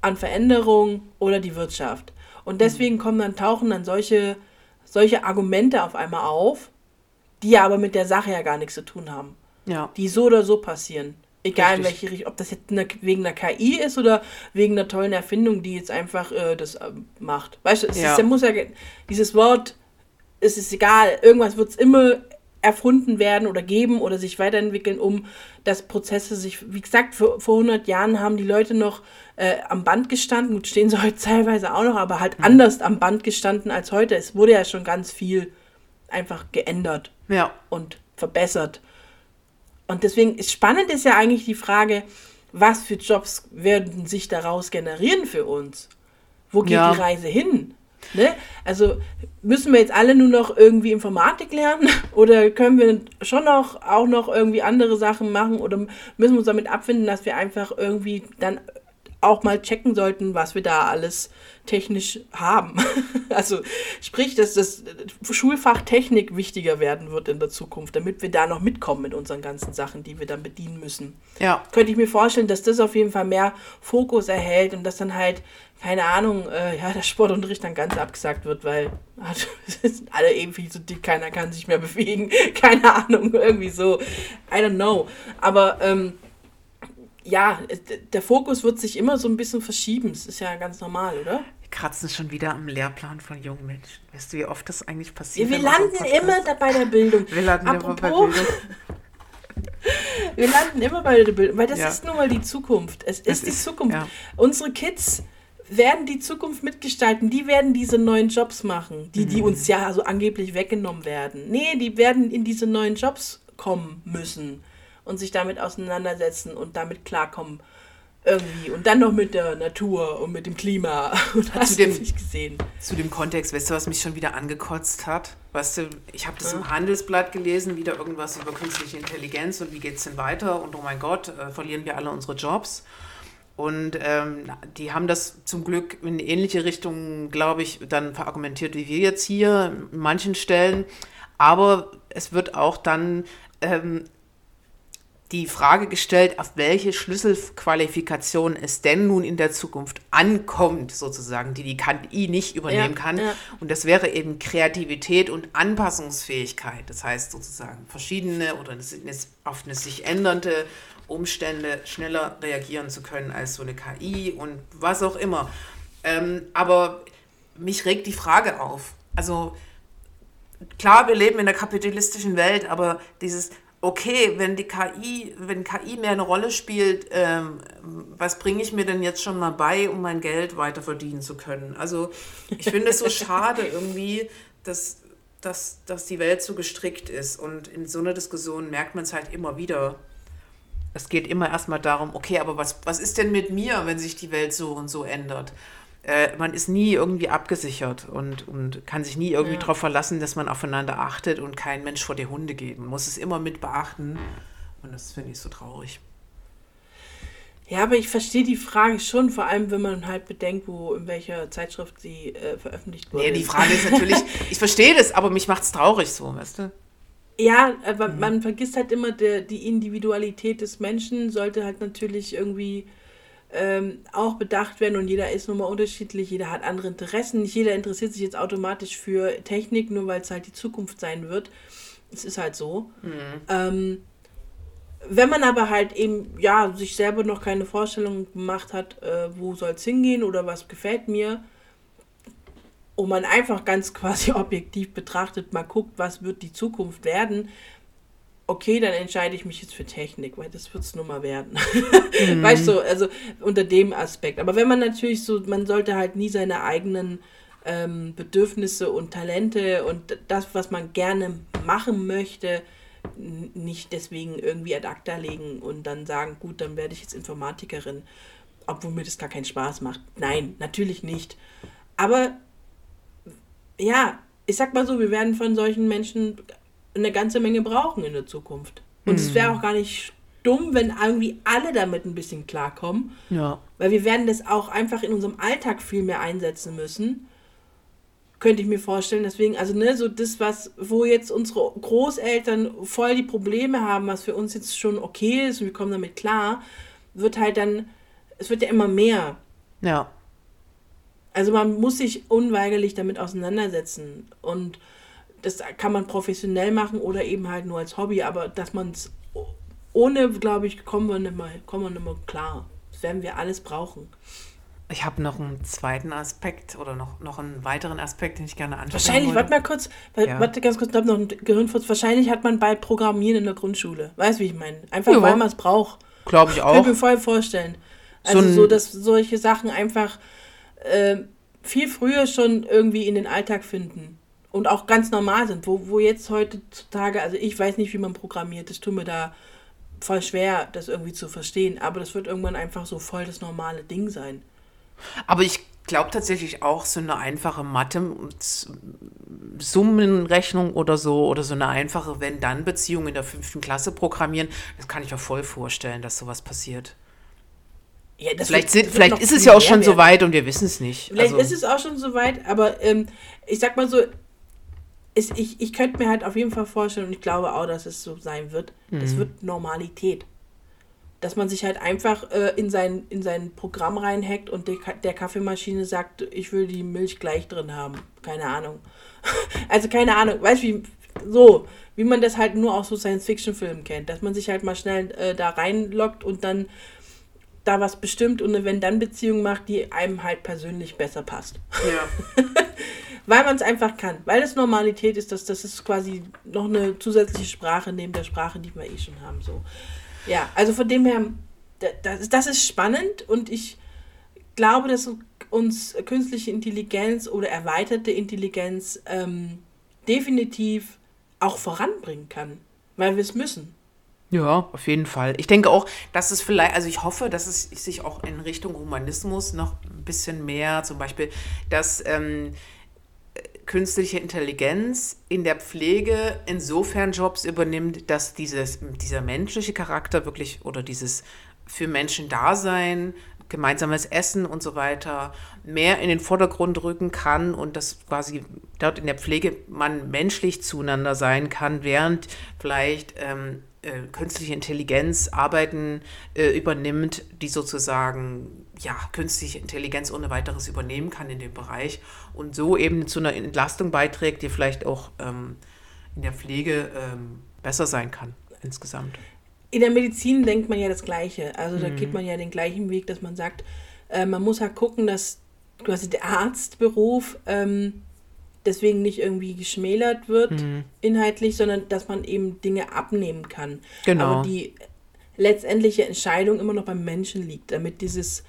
an Veränderung oder die Wirtschaft. Und deswegen kommen dann, tauchen dann solche, solche Argumente auf einmal auf, die ja aber mit der Sache ja gar nichts zu tun haben. ja. Die so oder so passieren. Egal in Richtig. welche Richtung, ob das jetzt eine, wegen einer KI ist oder wegen einer tollen Erfindung, die jetzt einfach äh, das äh, macht. Weißt du, es Ja. ist, muss ja, dieses Wort, es ist egal, irgendwas wird es immer erfunden werden oder geben oder sich weiterentwickeln, um dass Prozesse sich, wie gesagt, vor, vor 100 Jahren haben die Leute noch äh, am Band gestanden, gut, stehen sie heute teilweise auch noch, aber halt anders am Band gestanden als heute. Es wurde ja schon ganz viel einfach geändert Ja. und verbessert. Und deswegen ist spannend ist ja eigentlich die Frage, was für Jobs werden sich daraus generieren für uns? Wo geht Ja. die Reise hin? Ne? Also müssen wir jetzt alle nur noch irgendwie Informatik lernen oder können wir schon noch auch noch irgendwie andere Sachen machen oder müssen wir uns damit abfinden, dass wir einfach irgendwie dann auch mal checken sollten, was wir da alles technisch haben. Also sprich, dass das Schulfach Technik wichtiger werden wird in der Zukunft, damit wir da noch mitkommen mit unseren ganzen Sachen, die wir dann bedienen müssen. Ja. Könnte ich mir vorstellen, dass das auf jeden Fall mehr Fokus erhält und dass dann halt, keine Ahnung, äh, ja, der Sportunterricht dann ganz abgesagt wird, weil also, sind alle irgendwie so dick, keiner kann sich mehr bewegen, keine Ahnung, irgendwie so. I don't know. Aber ähm, ja, der Fokus wird sich immer so ein bisschen verschieben. Das ist ja ganz normal, oder? Wir kratzen schon wieder am Lehrplan von jungen Menschen. Weißt du, wie oft das eigentlich passiert? Wir landen immer da bei der Bildung. Wir landen immer bei Apropos, Bildung. Wir landen immer bei der Bildung, weil das Ja. ist nun mal die Zukunft. Es ist Es die ist- Zukunft. ja. Unsere Kids werden die Zukunft mitgestalten. Die werden diese neuen Jobs machen, die, Mhm. die uns ja so angeblich weggenommen werden. Nee, die werden in diese neuen Jobs kommen müssen und sich damit auseinandersetzen und damit klarkommen. Irgendwie. Und dann noch mit der Natur und mit dem Klima. Und hast du dem- nicht gesehen. Zu dem Kontext, weißt du, was mich schon wieder angekotzt hat? Weißt du, ich habe das im Handelsblatt gelesen, wieder irgendwas über künstliche Intelligenz und wie geht es denn weiter und oh mein Gott, äh, verlieren wir alle unsere Jobs. Und ähm, die haben das zum Glück in ähnliche Richtungen, glaube ich, dann verargumentiert wie wir jetzt hier in manchen Stellen. Aber es wird auch dann ähm, die Frage gestellt, auf welche Schlüsselqualifikation es denn nun in der Zukunft ankommt, sozusagen, die die KI nicht übernehmen Ja, kann. ja. Und das wäre eben Kreativität und Anpassungsfähigkeit. Das heißt sozusagen verschiedene oder auf eine sich ändernde Umstände schneller reagieren zu können als so eine KI und was auch immer. Ähm, aber mich regt die Frage auf. Also klar, wir leben in einer kapitalistischen Welt, aber dieses, okay, wenn die KI, wenn KI mehr eine Rolle spielt, ähm, was bringe ich mir denn jetzt schon mal bei, um mein Geld weiter verdienen zu können? Also ich finde es so schade irgendwie, dass, dass, dass die Welt so gestrickt ist. Und in so einer Diskussion merkt man es halt immer wieder. Es geht immer erstmal darum, okay, aber was, was ist denn mit mir, wenn sich die Welt so und so ändert? Äh, man ist nie irgendwie abgesichert und, und kann sich nie irgendwie Ja. darauf verlassen, dass man aufeinander achtet und kein Mensch vor die Hunde geht. Man muss es immer mit beachten. Und das finde ich so traurig. Ja, aber ich verstehe die Frage schon, vor allem wenn man halt bedenkt, wo in welcher Zeitschrift sie äh, veröffentlicht wurde. Nee, die Frage ist natürlich, ich verstehe das, aber mich macht es traurig so, weißt du? Ja, aber man vergisst halt immer, der, die Individualität des Menschen sollte halt natürlich irgendwie ähm, auch bedacht werden und jeder ist nun mal unterschiedlich, jeder hat andere Interessen, nicht jeder interessiert sich jetzt automatisch für Technik, nur weil es halt die Zukunft sein wird. Es ist halt so. Ähm, wenn man aber halt eben, ja, sich selber noch keine Vorstellung gemacht hat, äh, wo soll es hingehen oder was gefällt mir, und man einfach ganz quasi objektiv betrachtet, mal guckt, was wird die Zukunft werden, okay, dann entscheide ich mich jetzt für Technik, weil das wird es nun mal werden. Weißt du, also unter dem Aspekt. Aber wenn man natürlich so, man sollte halt nie seine eigenen ähm, Bedürfnisse und Talente und das, was man gerne machen möchte, nicht deswegen irgendwie ad acta legen und dann sagen, gut, dann werde ich jetzt Informatikerin, obwohl mir das gar keinen Spaß macht. Nein, natürlich nicht. Aber ja, ich sag mal so, wir werden von solchen Menschen eine ganze Menge brauchen in der Zukunft. Und es wäre auch gar nicht dumm, wenn irgendwie alle damit ein bisschen klarkommen, Ja. weil wir werden das auch einfach in unserem Alltag viel mehr einsetzen müssen. Könnte ich mir vorstellen. Deswegen, also, ne, so das, was, wo jetzt unsere Großeltern voll die Probleme haben, was für uns jetzt schon okay ist und wir kommen damit klar, wird halt dann, es wird ja immer mehr. Ja. Also man muss sich unweigerlich damit auseinandersetzen. Und das kann man professionell machen oder eben halt nur als Hobby. Aber dass man es ohne, glaube ich, kommen wir nicht mehr, kommen wir nicht mehr klar. Das werden wir alles brauchen. Ich habe noch einen zweiten Aspekt oder noch, noch einen weiteren Aspekt, den ich gerne ansprechen Wahrscheinlich, warte mal kurz, weil, Ja. warte ganz kurz, ich habe noch einen Gehirnfurz. Wahrscheinlich hat man bald Programmieren in der Grundschule. Weißt du, wie ich meine? Einfach Ja. weil man es braucht. Glaube ich Kann auch. ich mir voll vorstellen. So Also so, ein- dass solche Sachen einfach äh, viel früher schon irgendwie in den Alltag finden und auch ganz normal sind, wo, wo jetzt heutzutage, also ich weiß nicht, wie man programmiert, das tut mir da voll schwer, das irgendwie zu verstehen, aber das wird irgendwann einfach so voll das normale Ding sein. Aber ich glaube tatsächlich auch so eine einfache Mathe, Summenrechnung oder so, oder so eine einfache Wenn-Dann-Beziehung in der fünften Klasse programmieren, das kann ich mir voll vorstellen, dass sowas passiert. Ja, Vielleicht, wird- sind, vielleicht ist es ja auch schon so werden. weit und wir wissen es nicht. Vielleicht Also, ist es auch schon so weit, aber ähm, ich sag mal so, ist, ich, ich könnte mir halt auf jeden Fall vorstellen und ich glaube auch, dass es so sein wird. Es Mhm. wird Normalität. Dass man sich halt einfach äh, in, sein, in sein Programm reinhackt und der, der Kaffeemaschine sagt, ich will die Milch gleich drin haben. Keine Ahnung. also keine Ahnung, weißt du, wie so, wie man das halt nur aus so Science-Fiction-Filmen kennt, dass man sich halt mal schnell äh, da reinloggt und dann da was bestimmt und eine Wenn-Dann-Beziehung macht, die einem halt persönlich besser passt. Ja. Weil man es einfach kann. Weil es Normalität ist, dass das ist quasi noch eine zusätzliche Sprache neben der Sprache, die wir eh schon haben. So. Ja, also von dem her, da- das, das ist spannend und ich glaube, dass uns künstliche Intelligenz oder erweiterte Intelligenz ähm, definitiv auch voranbringen kann. Weil wir es müssen. Ja, auf jeden Fall. Ich denke auch, dass es vielleicht, also ich hoffe, dass es sich auch in Richtung Humanismus noch ein bisschen mehr, zum Beispiel, dass ähm, künstliche Intelligenz in der Pflege insofern Jobs übernimmt, dass dieses, dieser menschliche Charakter wirklich oder dieses für Menschen Dasein, gemeinsames Essen und so weiter mehr in den Vordergrund rücken kann und dass quasi dort in der Pflege man menschlich zueinander sein kann, während vielleicht ähm, äh, künstliche Intelligenz Arbeiten äh, übernimmt, die sozusagen ja künstliche Intelligenz ohne weiteres übernehmen kann in dem Bereich und so eben zu einer Entlastung beiträgt, die vielleicht auch ähm, in der Pflege ähm, besser sein kann insgesamt. In der Medizin denkt man ja das Gleiche. Also da geht man ja den gleichen Weg, dass man sagt, äh, man muss halt gucken, dass quasi der Arztberuf ähm, deswegen nicht irgendwie geschmälert wird inhaltlich, sondern dass man eben Dinge abnehmen kann. Genau. Aber die letztendliche Entscheidung immer noch beim Menschen liegt, damit dieses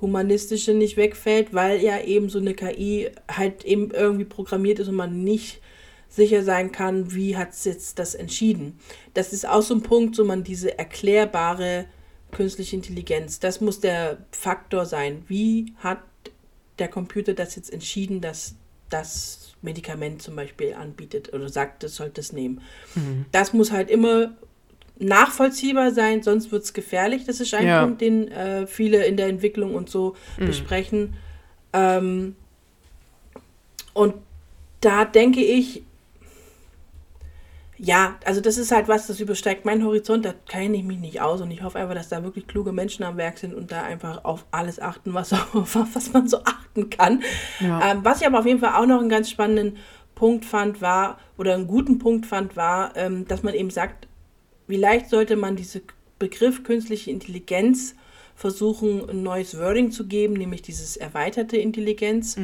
Humanistische nicht wegfällt, weil ja eben so eine KI halt eben irgendwie programmiert ist und man nicht sicher sein kann, wie hat es jetzt das entschieden. Das ist auch so ein Punkt, so man diese erklärbare künstliche Intelligenz, das muss der Faktor sein. Wie hat der Computer das jetzt entschieden, dass das Medikament zum Beispiel anbietet oder sagt, das sollte es nehmen. Das muss halt immer nachvollziehbar sein, sonst wird es gefährlich. Das ist ein Ja. Punkt, den äh, viele in der Entwicklung und so besprechen. Ähm, und da denke ich, ja, also das ist halt was, das übersteigt meinen Horizont, da kenne ich mich nicht aus und ich hoffe einfach, dass da wirklich kluge Menschen am Werk sind und da einfach auf alles achten, was, auf was man so achten kann. Ja. Ähm, was ich aber auf jeden Fall auch noch einen ganz spannenden Punkt fand, war, oder einen guten Punkt fand, war, ähm, dass man eben sagt, vielleicht sollte man diesen Begriff künstliche Intelligenz versuchen, ein neues Wording zu geben, nämlich dieses erweiterte Intelligenz,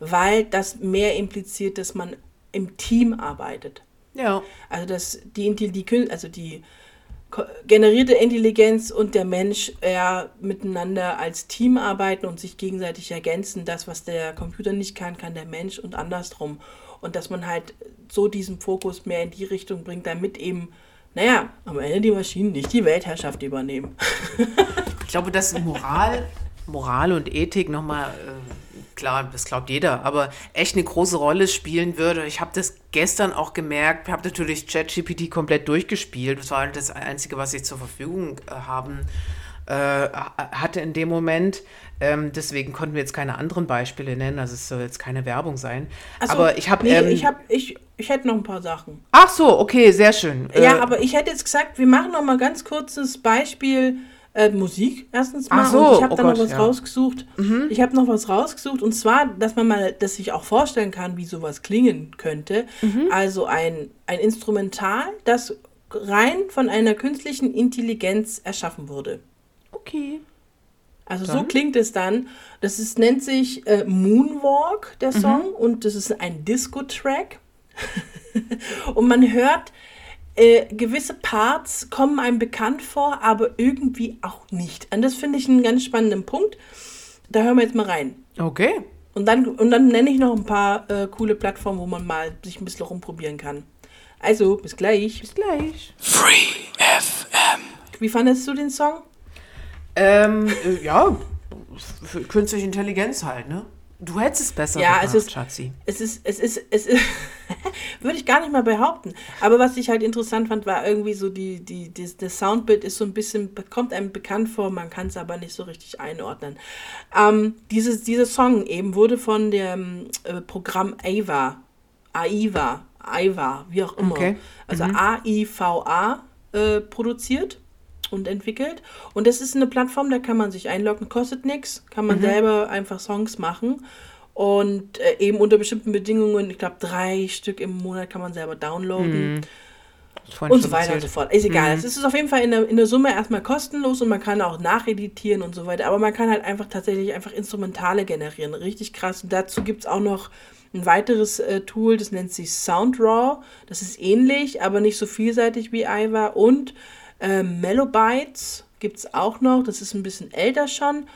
weil das mehr impliziert, dass man im Team arbeitet. Ja. Also dass die, die also die generierte Intelligenz und der Mensch eher miteinander als Team arbeiten und sich gegenseitig ergänzen. Das, was der Computer nicht kann, kann der Mensch und andersrum. Und dass man halt so diesen Fokus mehr in die Richtung bringt, damit eben, naja, am Ende die Maschinen nicht die Weltherrschaft übernehmen. Ich glaube, dass Moral, Moral und Ethik nochmal, äh, klar, das glaubt jeder, aber echt eine große Rolle spielen würde. Ich habe das gestern auch gemerkt, habe natürlich ChatGPT komplett durchgespielt. Das war das Einzige, was ich zur Verfügung äh, haben äh, hatte in dem Moment. Ähm, deswegen konnten wir jetzt keine anderen Beispiele nennen, also es soll jetzt keine Werbung sein. So, aber ich habe... Nee, ähm, ich, hab, ich, ich hätte noch ein paar Sachen. ach so, okay, sehr schön. Ja, Äh, aber ich hätte jetzt gesagt, wir machen noch mal ganz kurzes Beispiel äh, Musik erstens mal. Ach so, und ich habe oh da noch was ja. rausgesucht. Ich habe noch was rausgesucht und zwar, dass man mal, dass sich auch vorstellen kann, wie sowas klingen könnte. Mhm. Also ein, ein Instrumental, das rein von einer künstlichen Intelligenz erschaffen wurde. Okay. Also so Dann? klingt es dann. Das ist, nennt sich äh, Moonwalk, der Mhm. Song, und das ist ein Disco-Track. und man hört, äh, gewisse Parts kommen einem bekannt vor, aber irgendwie auch nicht. Und das finde ich einen ganz spannenden Punkt. Da hören wir jetzt mal rein. Okay. Und dann, und dann nenne ich noch ein paar äh, coole Plattformen, wo man mal sich ein bisschen rumprobieren kann. Also, bis gleich. Bis gleich. Wie fandest du den Song? Ähm, äh, ja, für künstliche Intelligenz halt, ne? Du hättest es besser Ja, gemacht, es ist- Schatzi. Es ist, es ist, es ist, würde ich gar nicht mal behaupten. Aber was ich halt interessant fand, war irgendwie so die, die, die das Soundbild ist so ein bisschen, kommt einem bekannt vor, man kann es aber nicht so richtig einordnen. Ähm, dieses, dieser Song eben wurde von dem äh, Programm AIVA, AIVA, AIVA, wie auch immer, Okay. also A-I-V-A äh, produziert und entwickelt. Und das ist eine Plattform, da kann man sich einloggen, kostet nichts, kann man selber einfach Songs machen. Und äh, eben unter bestimmten Bedingungen, ich glaube drei Stück im Monat kann man selber downloaden. vorhin und so weiter und so fort. Ist egal. Es ist auf jeden Fall in der, in der Summe erstmal kostenlos und man kann auch nacheditieren und so weiter. Aber man kann halt einfach tatsächlich einfach Instrumentale generieren. Richtig krass. Und dazu gibt es auch noch ein weiteres äh, Tool, das nennt sich SoundRaw. Das ist ähnlich, aber nicht so vielseitig wie Iva. Und äh, Melobytes gibt es auch noch. Das ist ein bisschen älter schon.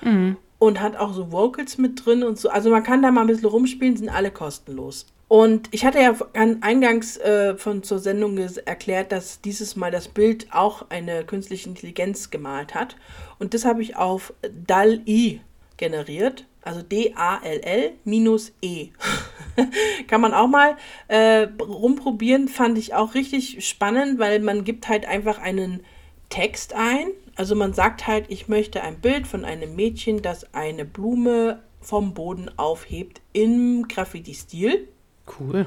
Und hat auch so Vocals mit drin und so. Also man kann da mal ein bisschen rumspielen, sind alle kostenlos. Und ich hatte ja an- eingangs äh, von zur Sendung erklärt, dass dieses Mal das Bild auch eine künstliche Intelligenz gemalt hat. Und das habe ich auf DAL-I generiert. Also D-A-L-L minus E. Kann man auch mal äh, rumprobieren, fand ich auch richtig spannend, weil man gibt halt einfach einen Text ein. Also man sagt halt, ich möchte ein Bild von einem Mädchen, das eine Blume vom Boden aufhebt im Graffiti-Stil. Cool.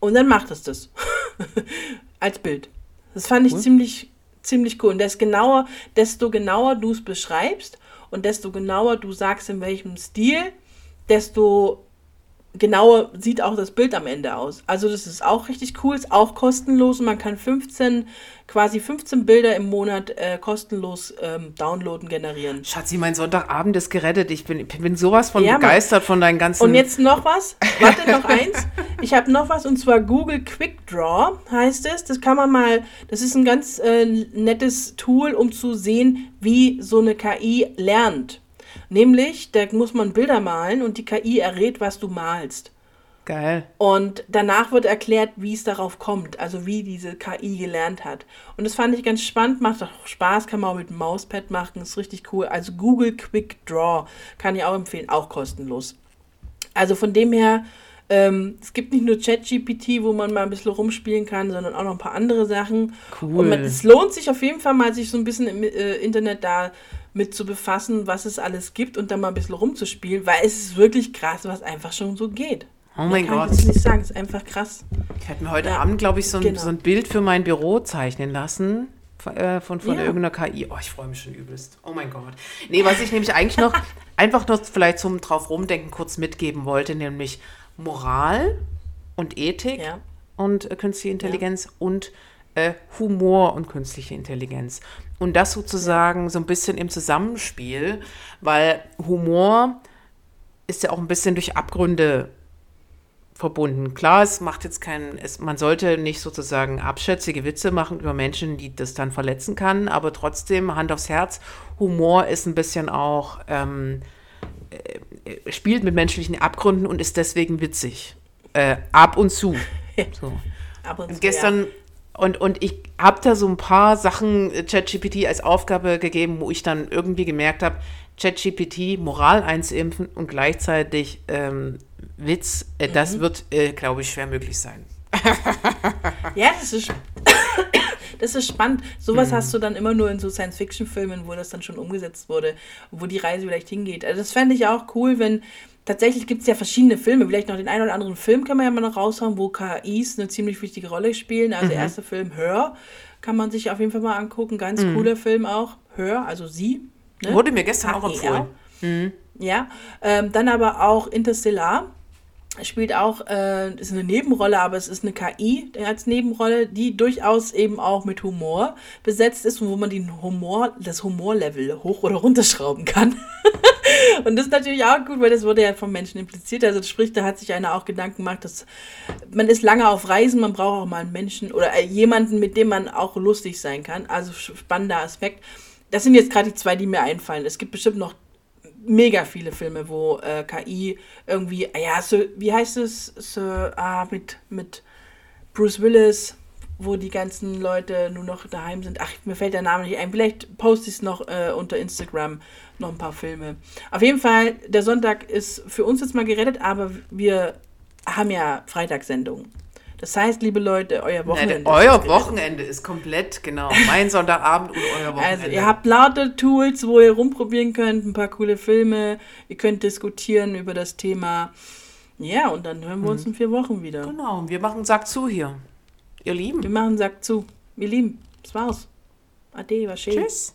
Und dann macht es das. Als Bild. Das fand ich ziemlich, ziemlich cool. Und das genauer, desto genauer du es beschreibst und desto genauer du sagst, in welchem Stil, desto genauer sieht auch das Bild am Ende aus. Also das ist auch richtig cool, ist auch kostenlos und man kann 15, quasi 15 Bilder im Monat äh, kostenlos ähm, downloaden, generieren. Schatzi, mein Sonntagabend ist gerettet. Ich bin, ich bin sowas von Ja, begeistert von deinen ganzen. Und jetzt noch was. Warte, noch eins. Ich habe noch was und zwar Google Quick Draw heißt es. Das kann man mal, das ist ein ganz äh, nettes Tool, um zu sehen, wie so eine KI lernt. Nämlich, da muss man Bilder malen und die KI errät, was du malst. Geil. Und danach wird erklärt, wie es darauf kommt, also wie diese KI gelernt hat. Und das fand ich ganz spannend, macht auch Spaß, kann man auch mit dem Mauspad machen, ist richtig cool. Also Google Quick Draw kann ich auch empfehlen, auch kostenlos. Also von dem her, ähm, es gibt nicht nur ChatGPT, wo man mal ein bisschen rumspielen kann, sondern auch noch ein paar andere Sachen. Cool. Und man, es lohnt sich auf jeden Fall mal, sich so ein bisschen im äh, Internet da mit zu befassen, was es alles gibt und dann mal ein bisschen rumzuspielen, weil es ist wirklich krass, was einfach schon so geht. Oh mein kann Gott. Ich jetzt nicht sagen, es ist einfach krass. Ich hätte mir heute Ja, Abend, glaube ich, so ein, genau. so ein Bild für mein Büro zeichnen lassen. Von, äh, von, von Ja. irgendeiner KI. Oh, ich freue mich schon übelst. Oh mein Gott. Nee, was ich nämlich eigentlich noch, einfach noch vielleicht zum drauf rumdenken kurz mitgeben wollte, nämlich Moral und Ethik Ja. und äh, künstliche Intelligenz und äh, Humor und künstliche Intelligenz. Und das sozusagen so ein bisschen im Zusammenspiel, weil Humor ist ja auch ein bisschen durch Abgründe verbunden. Klar, es macht jetzt keinen, es, man sollte nicht sozusagen abschätzige Witze machen über Menschen, die das dann verletzen kann, aber trotzdem, Hand aufs Herz, Humor ist ein bisschen auch, ähm, äh, spielt mit menschlichen Abgründen und ist deswegen witzig. Äh, ab und zu. So. Ab und zu, Und gestern, und, und ich habe da so ein paar Sachen äh, ChatGPT als Aufgabe gegeben, wo ich dann irgendwie gemerkt habe, ChatGPT Moral einzuimpfen und gleichzeitig ähm, Witz, äh, das Mhm. wird, äh, glaube ich, schwer möglich sein. Ja, das, ist, das ist spannend. Sowas hast du dann immer nur in so Science-Fiction-Filmen, wo das dann schon umgesetzt wurde, wo die Reise vielleicht hingeht. Also das fände ich auch cool, wenn tatsächlich gibt es ja verschiedene Filme, vielleicht noch den einen oder anderen Film kann man ja mal noch raushauen, wo KIs eine ziemlich wichtige Rolle spielen. Also erster Film Hör kann man sich auf jeden Fall mal angucken, ganz cooler Film auch. Hör, also sie. Ne? Wurde mir gestern auch HER. empfohlen. Ja, ähm, dann aber auch Interstellar spielt auch, äh, ist eine Nebenrolle, aber es ist eine KI als Nebenrolle, die durchaus eben auch mit Humor besetzt ist und wo man den Humor, das Humorlevel hoch oder runterschrauben kann. und das ist natürlich auch gut, weil das wurde ja vom Menschen impliziert. Also sprich, da hat sich einer auch Gedanken gemacht, dass man ist lange auf Reisen, man braucht auch mal einen Menschen oder äh, jemanden, mit dem man auch lustig sein kann. Also spannender Aspekt. Das sind jetzt gerade die zwei, die mir einfallen. Es gibt bestimmt noch mega viele Filme, wo äh, KI irgendwie, ja, so, wie heißt es, so, ah, mit, mit Bruce Willis, wo die ganzen Leute nur noch daheim sind. Ach, mir fällt der Name nicht ein. Vielleicht poste ich es noch äh, unter Instagram, noch ein paar Filme. Auf jeden Fall, der Sonntag ist für uns jetzt mal gerettet, aber wir haben ja Freitagssendung. Das heißt, liebe Leute, euer Wochenende. Nein, ist euer gerettet. Wochenende ist komplett, genau. Mein Sonntagabend und euer Wochenende. Also ihr habt lauter Tools, wo ihr rumprobieren könnt, ein paar coole Filme, ihr könnt diskutieren über das Thema. Ja, und dann hören wir uns in vier Wochen wieder. Genau, und wir machen Sack zu hier. Ihr Lieben. Wir machen Sack zu. Wir lieben. Das war's. Ade, war schön. Tschüss.